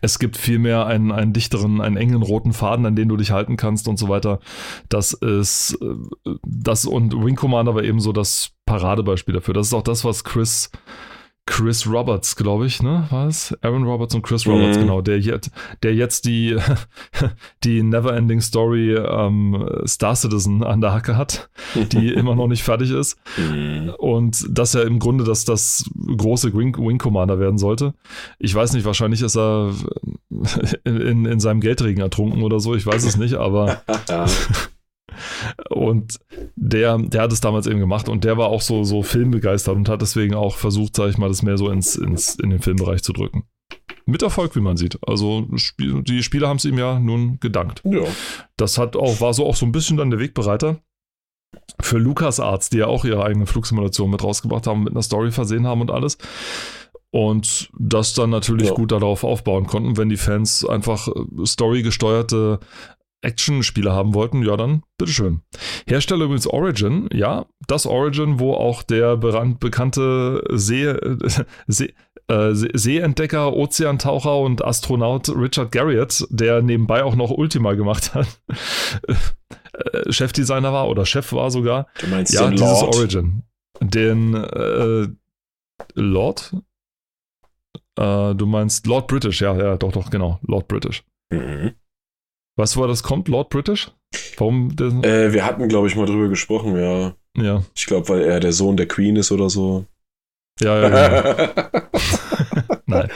Es gibt vielmehr einen, einen dichteren, einen engen roten Faden, an den du dich halten kannst und so weiter. Das ist äh, das und Wing Commander war eben so das Paradebeispiel dafür. Das ist auch das, was Chris Chris Roberts, glaube ich, ne? Was? Aaron Roberts und Chris Roberts, Mhm. genau, der jetzt, der jetzt die, die Neverending Story ähm, Star Citizen an der Hacke hat, die immer noch nicht fertig ist. Mhm. Und dass er im Grunde das, das große Wing, Wing Commander werden sollte. Ich weiß nicht, wahrscheinlich ist er in, in, in seinem Geldregen ertrunken oder so, ich weiß es nicht, aber und der, der hat es damals eben gemacht und der war auch so, so filmbegeistert und hat deswegen auch versucht, sag ich mal, das mehr so ins, ins, in den Filmbereich zu drücken. Mit Erfolg, wie man sieht. Also die Spieler haben es ihm ja nun gedankt. ja. Das hat auch, war so auch so ein bisschen dann der Wegbereiter für LucasArts, die ja auch ihre eigene Flugsimulation mit rausgebracht haben, mit einer Story versehen haben und alles. Und das dann natürlich Ja. gut darauf aufbauen konnten, wenn die Fans einfach äh, storygesteuerte Action-Spiele haben wollten, ja dann, bitteschön. Hersteller übrigens Origin, ja, das Origin, wo auch der bekannte See, äh, See, äh, See- Seeentdecker, Ozeantaucher und Astronaut Richard Garriott, der nebenbei auch noch Ultima gemacht hat, äh, Chefdesigner war oder Chef war sogar. Du meinst Ja, den dieses Lord? Origin. Den äh, Lord? Äh, du meinst Lord British, ja, ja, doch, doch, genau, Lord British. Mhm. Weißt du, woher das kommt, Lord British? Warum Äh, wir hatten, glaube ich, mal drüber gesprochen, ja. ja, Ich glaube, weil er der Sohn der Queen ist oder so. ja, ja, genau. Nein.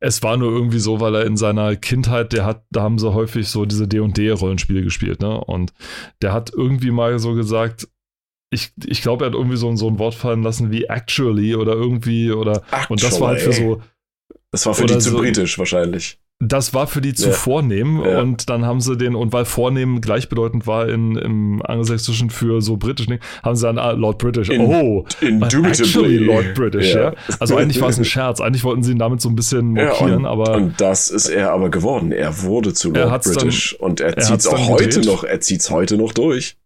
Es war nur irgendwie so, weil er in seiner Kindheit, der hat, da haben sie häufig so diese D&D-Rollenspiele gespielt, ne? Und der hat irgendwie mal so gesagt, ich, ich glaube, er hat irgendwie so, so ein Wort fallen lassen wie actually oder irgendwie oder und das war halt für Actually. so, Das war für die zu so- britisch wahrscheinlich. Das war für die zu Ja. vornehm Ja. und dann haben sie den, und weil vornehm gleichbedeutend war in, im angelsächsischen für so britisch, haben sie dann ah, Lord British. In- oh, Indubitably. Lord British, ja. Ja. Also eigentlich war es ein Scherz, eigentlich wollten sie ihn damit so ein bisschen mokieren, aber Und das ist er aber geworden. Er wurde zu Lord hat's dann- British und er er zieht es auch heute gedreht. noch. Er zieht es heute noch durch.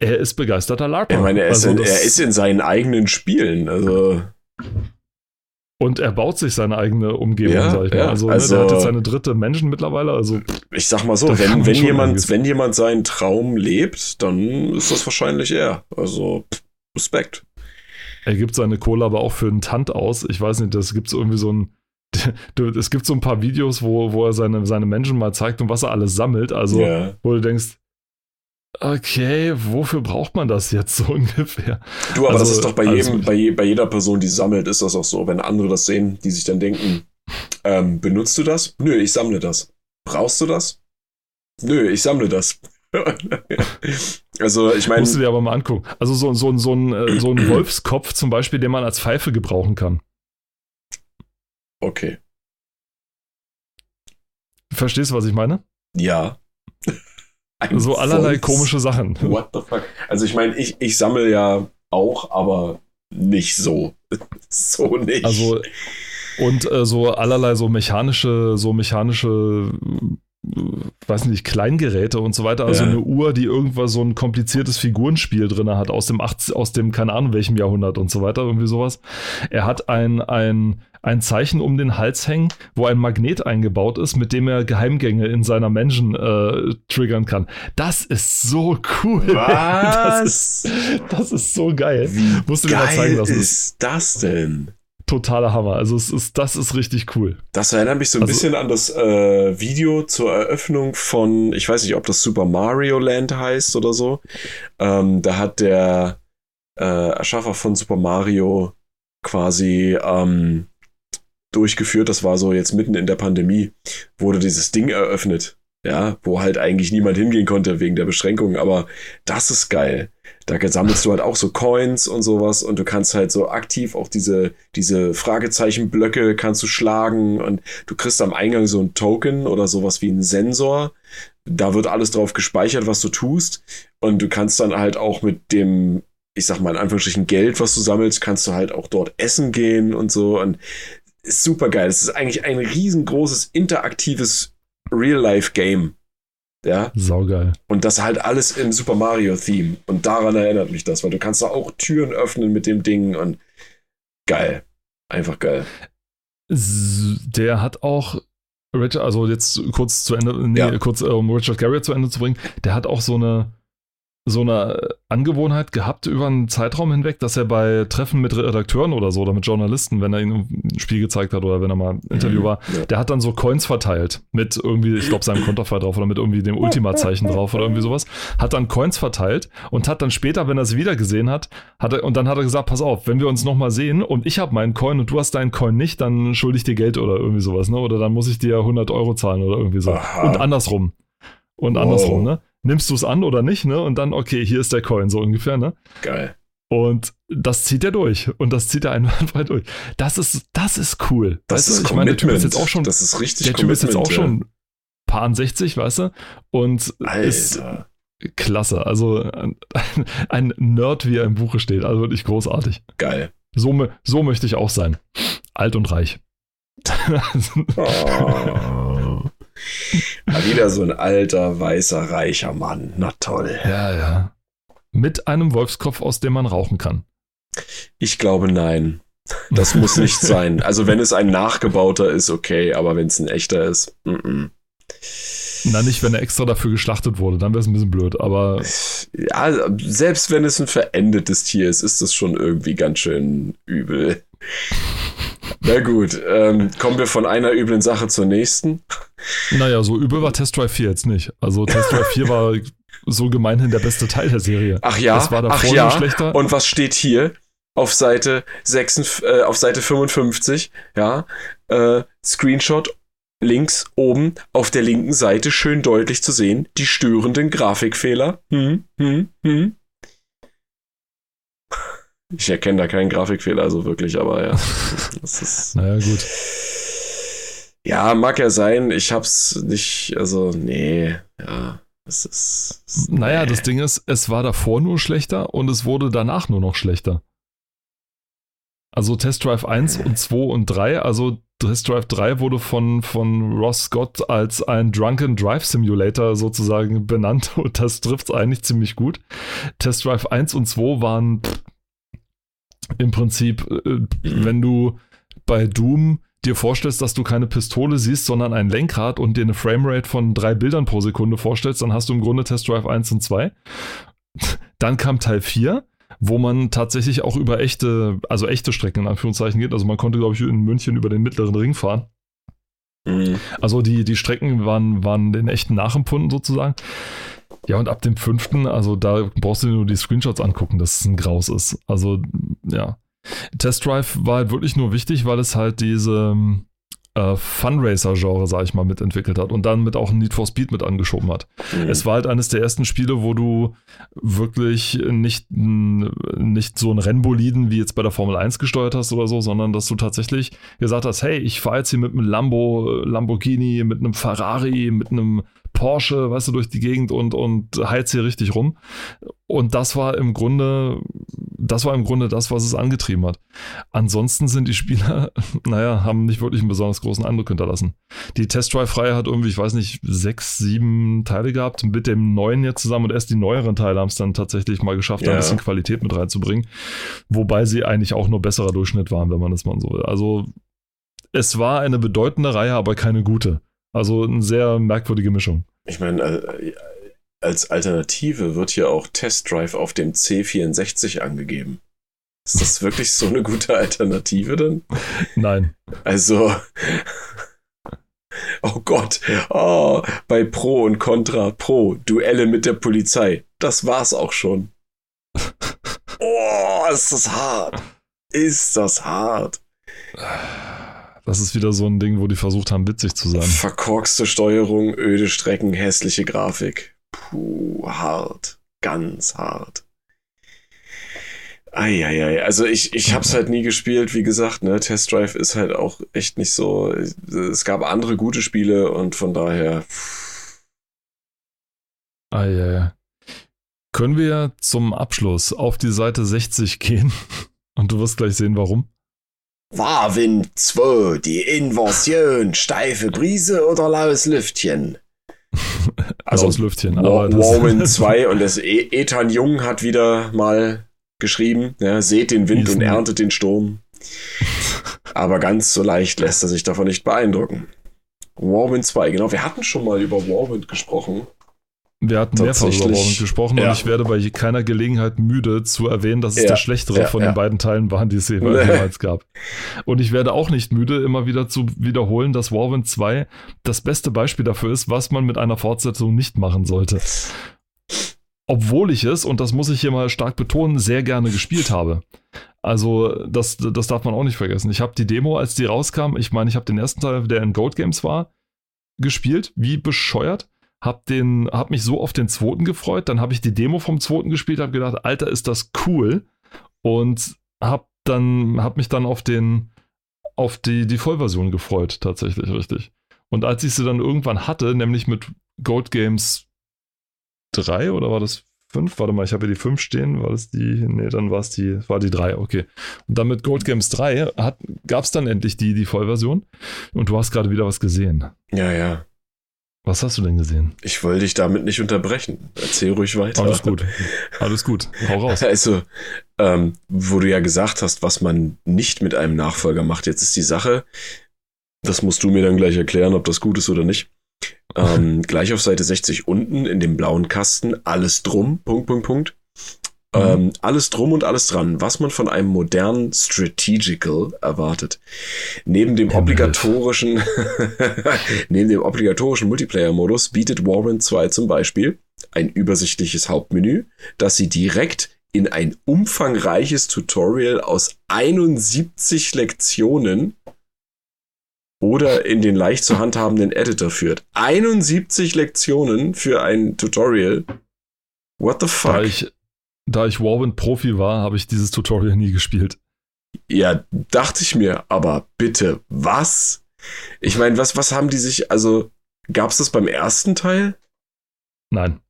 er ist begeisterter LARPer. Ich meine, er ist, Also in, er ist in seinen eigenen Spielen. Also und er baut sich seine eigene Umgebung, Ja, sag ich mal. ja, Also, also- ne, der hat jetzt seine dritte Menschen mittlerweile, also ich sag mal so, wenn, wenn, jemand, wenn jemand seinen Traum lebt, dann ist das wahrscheinlich er. Also pff, Respekt. Er gibt seine Kohle aber auch für einen Tant aus. Ich weiß nicht, das gibt irgendwie so ein. Es gibt so ein paar Videos, wo, wo er seine, seine Menschen mal zeigt und was er alles sammelt. Also, ja. wo du denkst, okay, wofür braucht man das jetzt so ungefähr? Du, aber das Also, ist doch bei jedem, bei, je, bei jeder Person, die sammelt, ist das auch so. Wenn andere das sehen, die sich dann denken, ähm, benutzt du das? Nö, ich sammle das. Brauchst du das? Nö, ich sammle das. also, ich meine, Musst du dir aber mal angucken. Also, so, so, so, ein, äh, so ein Wolfskopf zum Beispiel, den man als Pfeife gebrauchen kann. okay. Verstehst du, was ich meine? Ja. Ein So allerlei Wolfs- komische Sachen. What the fuck? Also ich meine, ich, ich sammle ja auch, aber nicht so. so nicht. Also, und äh, so allerlei so mechanische, so mechanische, weiß nicht, Kleingeräte und so weiter. Also Ja. eine Uhr, die irgendwas so ein kompliziertes Figurenspiel drin hat, aus dem 80, aus dem, keine Ahnung welchem Jahrhundert und so weiter, irgendwie sowas. Er hat ein, ein, ein Zeichen um den Hals hängen, wo ein Magnet eingebaut ist, mit dem er Geheimgänge in seiner Menschen äh, triggern kann. Das ist so cool. Das ist, das ist so geil. Wie Musst du dir mal zeigen geil lassen. Ist das denn? Totaler Hammer. Also es ist, das ist richtig cool. Das erinnert mich so ein Also- bisschen an das äh, Video zur Eröffnung von, ich weiß nicht, ob das Super Mario Land heißt oder so. Ähm, da hat der äh, Erschaffer von Super Mario quasi ähm, durchgeführt. Das war so jetzt mitten in der Pandemie, wurde dieses Ding eröffnet. Ja, wo halt eigentlich niemand hingehen konnte wegen der Beschränkungen. Aber das ist geil. Da sammelst du halt auch so Coins und sowas und du kannst halt so aktiv auch diese, diese Fragezeichenblöcke kannst du schlagen und du kriegst am Eingang so ein Token oder sowas wie ein Sensor. Da wird alles drauf gespeichert, was du tust. Und du kannst dann halt auch mit dem, ich sag mal in Anführungsstrichen Geld, was du sammelst, kannst du halt auch dort essen gehen und so. Und ist super geil. Es ist eigentlich ein riesengroßes interaktives Real-Life-Game. Ja. Saugeil. Und das halt alles im Super Mario-Theme. Und daran erinnert mich das, weil du kannst da auch Türen öffnen mit dem Ding und geil. Einfach geil. Der hat auch Richard, also jetzt kurz zu Ende, nee, ja. kurz um Richard Garriott zu Ende zu bringen, der hat auch so eine so eine Angewohnheit gehabt über einen Zeitraum hinweg, dass er bei Treffen mit Redakteuren oder so oder mit Journalisten, wenn er ihnen ein Spiel gezeigt hat oder wenn er mal ein Interview mhm, war, ja. der hat dann so Coins verteilt mit irgendwie, ich glaube, seinem Konterfei drauf oder mit irgendwie dem Ultima-Zeichen drauf oder irgendwie sowas. Hat dann Coins verteilt und hat dann später, wenn er es wieder gesehen hat, hat er, und dann hat er gesagt, pass auf, wenn wir uns nochmal sehen und ich habe meinen Coin und du hast deinen Coin nicht, dann schulde ich dir Geld oder irgendwie sowas, ne? Oder dann muss ich dir 100 Euro zahlen oder irgendwie so. Aha. Und andersrum. Und wow. andersrum, ne? Nimmst du es an oder nicht, ne? Und dann, okay, hier ist der Coin, so ungefähr, ne? Geil. Und das zieht er durch. Und das zieht er einwandfrei durch. Das ist, das ist cool. Das weißt ist du? Ich meine, der Typ ist jetzt auch schon. Das ist richtig Der Typ ist jetzt auch ja. schon paar 60, weißt du? Und Alter. ist klasse. Also ein, ein, Nerd, wie er im Buche steht. Also wirklich großartig. Geil. So, so möchte ich auch sein. Alt und reich. oh. Mal wieder so ein alter, weißer, reicher Mann. Na toll. Ja, ja. Mit einem Wolfskopf, aus dem man rauchen kann. Ich glaube, nein. Das muss nicht sein. Also, wenn es ein nachgebauter ist, okay, aber wenn es ein echter ist, mm -mm. Na, nicht, wenn er extra dafür geschlachtet wurde, dann wäre es ein bisschen blöd, aber. Ja, selbst wenn es ein verendetes Tier ist, ist das schon irgendwie ganz schön übel. Na gut, ähm, kommen wir von einer üblen Sache zur nächsten. Naja, so übel war Test Drive 4 jetzt nicht. Also Test Drive 4 war so gemeinhin der beste Teil der Serie. Ach ja, das war ach ja. schlechter. Und was steht hier? Auf Seite, 6, äh, auf Seite 55, ja, äh, Screenshot links oben auf der linken Seite schön deutlich zu sehen, die störenden Grafikfehler. Hm, hm, hm. Ich erkenne da keinen Grafikfehler, also wirklich, aber ja. Das ist, naja, gut. Ja, mag ja sein. Ich hab's nicht, also, nee, ja. Es ist. Nee. Naja, das Ding ist, es war davor nur schlechter und es wurde danach nur noch schlechter. Also Test Drive 1 und 2 und 3, also Test Drive 3 wurde von, von Ross Scott als ein Drunken Drive Simulator sozusagen benannt und das trifft es eigentlich ziemlich gut. Test Drive 1 und 2 waren pff, im Prinzip, äh, wenn du bei Doom dir vorstellst, dass du keine Pistole siehst, sondern ein Lenkrad und dir eine Framerate von drei Bildern pro Sekunde vorstellst, dann hast du im Grunde Test Drive 1 und 2. Dann kam Teil 4, wo man tatsächlich auch über echte, also echte Strecken in Anführungszeichen geht. Also man konnte, glaube ich, in München über den mittleren Ring fahren. Mhm. Also die, die Strecken waren, waren den echten nachempfunden sozusagen. Ja, und ab dem fünften, also da brauchst du dir nur die Screenshots angucken, dass es ein Graus ist. Also, ja. Test Drive war halt wirklich nur wichtig, weil es halt diese äh, Funracer-Genre, sag ich mal, mitentwickelt hat und dann mit auch Need for Speed mit angeschoben hat. Mhm. Es war halt eines der ersten Spiele, wo du wirklich nicht, nicht so ein Rennboliden wie jetzt bei der Formel 1 gesteuert hast oder so, sondern dass du tatsächlich gesagt hast, hey, ich fahre jetzt hier mit einem Lambo, Lamborghini, mit einem Ferrari, mit einem Porsche, weißt du, durch die Gegend und, und heizt hier richtig rum. Und das war im Grunde, das war im Grunde das, was es angetrieben hat. Ansonsten sind die Spieler, naja, haben nicht wirklich einen besonders großen Eindruck hinterlassen. Die Test Drive-Reihe hat irgendwie, ich weiß nicht, sechs, sieben Teile gehabt mit dem neuen jetzt zusammen und erst die neueren Teile haben es dann tatsächlich mal geschafft, ja. ein bisschen Qualität mit reinzubringen. Wobei sie eigentlich auch nur besserer Durchschnitt waren, wenn man das mal so will. Also, es war eine bedeutende Reihe, aber keine gute. Also eine sehr merkwürdige Mischung. Ich meine, äh, als Alternative wird hier auch Test Drive auf dem C64 angegeben. Ist das wirklich so eine gute Alternative dann? Nein. Also. Oh Gott. Oh, bei Pro und Contra Pro. Duelle mit der Polizei. Das war's auch schon. Oh, ist das hart. Ist das hart. Das ist wieder so ein Ding, wo die versucht haben, witzig zu sein. Verkorkste Steuerung, öde Strecken, hässliche Grafik. Puh, hart. Ganz hart. Eieiei, also ich, ich hab's halt nie gespielt, wie gesagt, ne, Test Drive ist halt auch echt nicht so. Es gab andere gute Spiele und von daher. Eieiei. Können wir zum Abschluss auf die Seite 60 gehen? Und du wirst gleich sehen, warum. Warwind 2, die Inversion, steife Brise oder laues Lüftchen? Also laues Lüftchen, aber Warwind 2 und das e Ethan Jung hat wieder mal geschrieben, ja, seht den Wind und erntet den Sturm. aber ganz so leicht lässt er sich davon nicht beeindrucken. Warwind 2, genau, wir hatten schon mal über Warwind gesprochen. Wir hatten mehrfach über Warwind gesprochen ja. und ich werde bei keiner Gelegenheit müde zu erwähnen, dass es ja. der schlechtere ja, von den beiden Teilen war, die es jemals gab. Und ich werde auch nicht müde, immer wieder zu wiederholen, dass Warwind 2 das beste Beispiel dafür ist, was man mit einer Fortsetzung nicht machen sollte. Obwohl ich es, und das muss ich hier mal stark betonen, sehr gerne gespielt habe. Also, das, das darf man auch nicht vergessen. Ich habe die Demo, als die rauskam, ich meine, ich habe den ersten Teil, der in Gold Games war, gespielt, wie bescheuert hab den, hab mich so auf den zweiten gefreut. Dann habe ich die Demo vom zweiten gespielt, habe gedacht, Alter, ist das cool und hab dann, hab mich dann auf den, auf die, die Vollversion gefreut, tatsächlich richtig. Und als ich sie dann irgendwann hatte, nämlich mit Gold Games 3 oder war das 5? Warte mal, ich habe hier die 5 stehen. War das die? Nee, dann war es die, war die 3, okay. Und dann mit Gold Games 3 gab es dann endlich die, die Vollversion. Und du hast gerade wieder was gesehen. Ja, ja. Was hast du denn gesehen? Ich wollte dich damit nicht unterbrechen. Erzähl ruhig weiter. Alles gut. Alles gut. Hau raus. Also, ähm, wo du ja gesagt hast, was man nicht mit einem Nachfolger macht. Jetzt ist die Sache, das musst du mir dann gleich erklären, ob das gut ist oder nicht. Ähm, gleich auf Seite 60 unten in dem blauen Kasten, alles drum, Punkt, Punkt, Punkt. Mhm. Ähm, alles drum und alles dran, was man von einem modernen Strategical erwartet. Neben dem obligatorischen, neben dem obligatorischen Multiplayer-Modus bietet Warren 2 zum Beispiel ein übersichtliches Hauptmenü, das sie direkt in ein umfangreiches Tutorial aus 71 Lektionen oder in den leicht zu handhabenden Editor führt. 71 Lektionen für ein Tutorial. What the fuck? Da ich, da ich Warwind-Profi war, habe ich dieses Tutorial nie gespielt. Ja, dachte ich mir, aber bitte, was? Ich meine, was, was haben die sich, also, gab es das beim ersten Teil? Nein.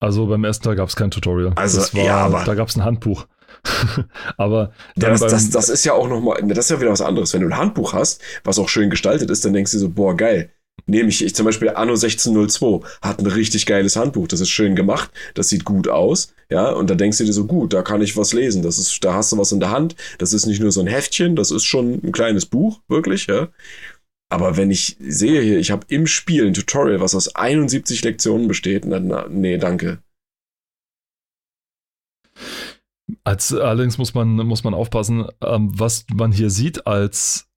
Also beim ersten Teil gab es kein Tutorial. Also, war, ja, aber. Da gab es ein Handbuch. aber das, das, das, ist ja auch nochmal, das ist ja wieder was anderes. Wenn du ein Handbuch hast, was auch schön gestaltet ist, dann denkst du so, boah, geil, nehme ich, ich zum Beispiel Anno 1602 hat ein richtig geiles Handbuch. Das ist schön gemacht, das sieht gut aus, ja, und da denkst du dir so, gut, da kann ich was lesen. Das ist, da hast du was in der Hand. Das ist nicht nur so ein Heftchen, das ist schon ein kleines Buch, wirklich, ja. Aber wenn ich sehe hier, ich habe im Spiel ein Tutorial, was aus 71 Lektionen besteht, dann, nee, danke. Als, allerdings muss man, muss man aufpassen, ähm, was man hier sieht als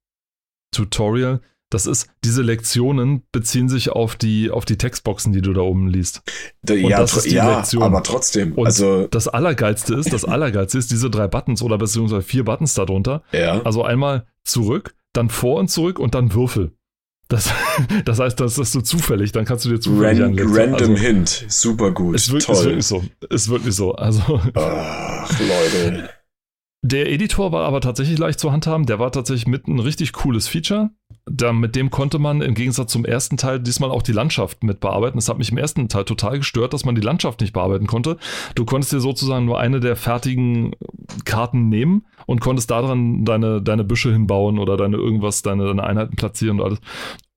Tutorial, das ist, diese Lektionen beziehen sich auf die, auf die Textboxen, die du da oben liest. Und ja, das ist die ja, Lektion. aber trotzdem. Und also das Allergeilste ist, das Allergeilste ist diese drei Buttons oder beziehungsweise vier Buttons darunter. Ja. Also einmal zurück, dann vor und zurück und dann Würfel. Das, das heißt, das ist so zufällig, dann kannst du dir zufällig Ran Random also, Hint, super gut, ist wirklich, toll. Ist wirklich so, ist wirklich so. Also, Ach, Leute. Der Editor war aber tatsächlich leicht zu handhaben. Der war tatsächlich mit ein richtig cooles Feature. Da, mit dem konnte man im Gegensatz zum ersten Teil diesmal auch die Landschaft mit bearbeiten. Das hat mich im ersten Teil total gestört, dass man die Landschaft nicht bearbeiten konnte. Du konntest dir sozusagen nur eine der fertigen Karten nehmen und konntest daran deine, deine Büsche hinbauen oder deine irgendwas, deine, deine Einheiten platzieren und alles.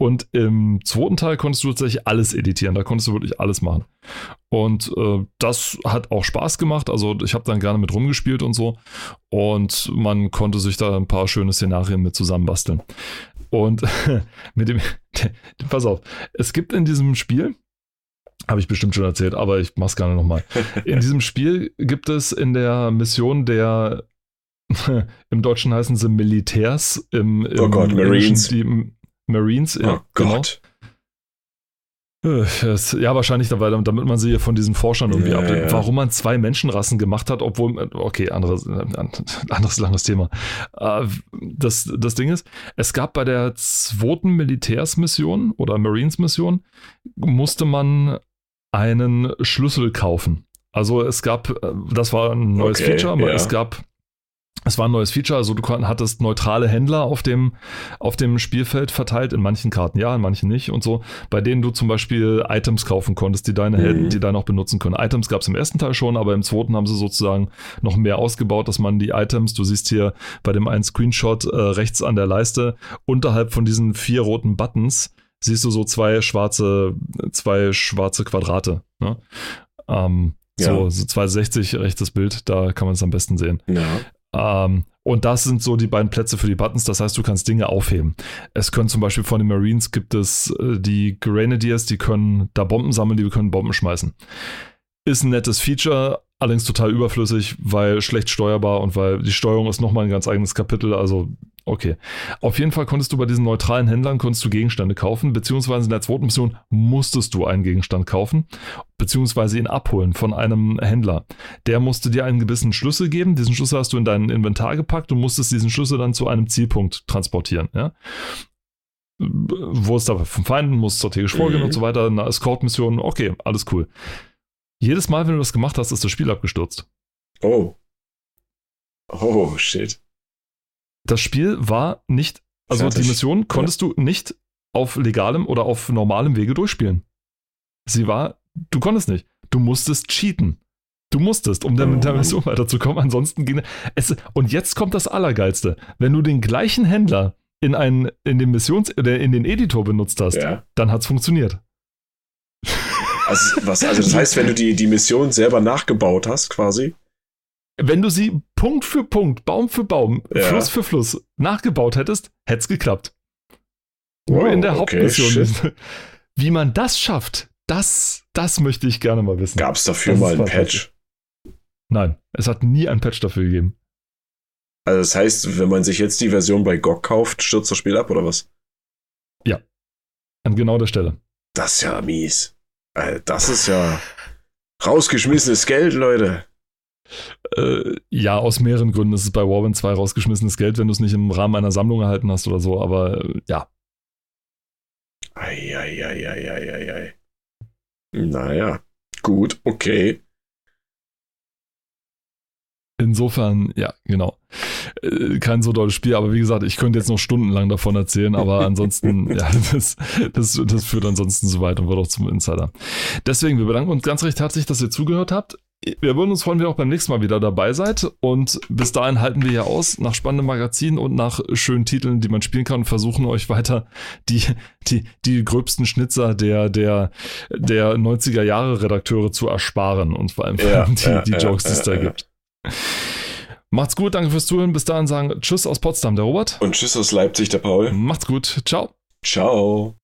Und im zweiten Teil konntest du tatsächlich alles editieren. Da konntest du wirklich alles machen. Und äh, das hat auch Spaß gemacht. Also ich habe dann gerne mit rumgespielt und so. Und man konnte sich da ein paar schöne Szenarien mit zusammenbasteln. Und mit dem, pass auf, es gibt in diesem Spiel, habe ich bestimmt schon erzählt, aber ich mache es gerne nochmal. In diesem Spiel gibt es in der Mission der, im Deutschen heißen sie Militärs, im, im oh Gott, Marines. Die, Marines, ja. Oh Gott. Genau. Äh, ja, wahrscheinlich, damit man sie von diesen Forschern irgendwie ja, ablenkt. Ja. Warum man zwei Menschenrassen gemacht hat, obwohl, okay, anderes, anderes langes Thema. Äh, das, das Ding ist, es gab bei der zweiten Militärsmission oder Marines-Mission, musste man einen Schlüssel kaufen. Also es gab, äh, das war ein neues okay, Feature, aber ja. es gab es war ein neues Feature, also du hattest neutrale Händler auf dem, auf dem Spielfeld verteilt, in manchen Karten ja, in manchen nicht und so, bei denen du zum Beispiel Items kaufen konntest, die deine Helden, mhm. die dann auch benutzen können. Items gab es im ersten Teil schon, aber im zweiten haben sie sozusagen noch mehr ausgebaut, dass man die Items, du siehst hier bei dem einen Screenshot äh, rechts an der Leiste, unterhalb von diesen vier roten Buttons, siehst du so zwei schwarze, zwei schwarze Quadrate. Ne? Ähm, ja. So, so 260 rechtes Bild, da kann man es am besten sehen. Ja. Ähm, und das sind so die beiden Plätze für die Buttons. Das heißt, du kannst Dinge aufheben. Es können zum Beispiel von den Marines gibt es äh, die Grenadiers, die können da Bomben sammeln, die können Bomben schmeißen. Ist ein nettes Feature, allerdings total überflüssig, weil schlecht steuerbar und weil die Steuerung ist nochmal ein ganz eigenes Kapitel. Also Okay. Auf jeden Fall konntest du bei diesen neutralen Händlern konntest du Gegenstände kaufen, beziehungsweise in der zweiten Mission musstest du einen Gegenstand kaufen, beziehungsweise ihn abholen von einem Händler. Der musste dir einen gewissen Schlüssel geben. Diesen Schlüssel hast du in dein Inventar gepackt und musstest diesen Schlüssel dann zu einem Zielpunkt transportieren. Ja? Wo es da vom Feinden muss strategisch vorgehen mhm. und so weiter, eine Escort-Mission, okay, alles cool. Jedes Mal, wenn du das gemacht hast, ist das Spiel abgestürzt. Oh. Oh, shit das Spiel war nicht, also Fertig. die Mission konntest ja. du nicht auf legalem oder auf normalem Wege durchspielen. Sie war, du konntest nicht. Du musstest cheaten. Du musstest, um mit der oh. Mission weiterzukommen. Ansonsten ging es. Und jetzt kommt das Allergeilste. Wenn du den gleichen Händler in, einen, in den Missions- oder in den Editor benutzt hast, ja. dann hat es funktioniert. Also, was, also das heißt, wenn du die, die Mission selber nachgebaut hast, quasi, wenn du sie Punkt für Punkt, Baum für Baum, ja. Fluss für Fluss nachgebaut hättest, hätte es geklappt. Nur in der okay, Hauptmission. Shit. Wie man das schafft, das, das möchte ich gerne mal wissen. Gab es dafür das mal ein Patch? Nein, es hat nie ein Patch dafür gegeben. Also das heißt, wenn man sich jetzt die Version bei GOG kauft, stürzt das Spiel ab oder was? Ja. An genau der Stelle. Das ist ja mies. Das ist ja rausgeschmissenes Geld, Leute. Äh, ja, aus mehreren Gründen ist es bei Warwind 2 rausgeschmissenes Geld, wenn du es nicht im Rahmen einer Sammlung erhalten hast oder so, aber äh, ja. Eieieiei. Naja, gut, okay. Insofern, ja, genau. Äh, kein so dolles Spiel, aber wie gesagt, ich könnte jetzt noch stundenlang davon erzählen, aber ansonsten, ja, das, das, das führt ansonsten so weit und wird auch zum Insider. Deswegen, wir bedanken uns ganz recht herzlich, dass ihr zugehört habt. Wir würden uns freuen, wenn ihr auch beim nächsten Mal wieder dabei seid. Und bis dahin halten wir hier aus nach spannenden Magazinen und nach schönen Titeln, die man spielen kann und versuchen euch weiter die, die, die gröbsten Schnitzer der, der, der 90er Jahre Redakteure zu ersparen und vor allem ja, die, ja, die Jokes, die es da gibt. Macht's gut, danke fürs Zuhören. Bis dahin sagen Tschüss aus Potsdam, der Robert. Und Tschüss aus Leipzig, der Paul. Macht's gut. Ciao. Ciao.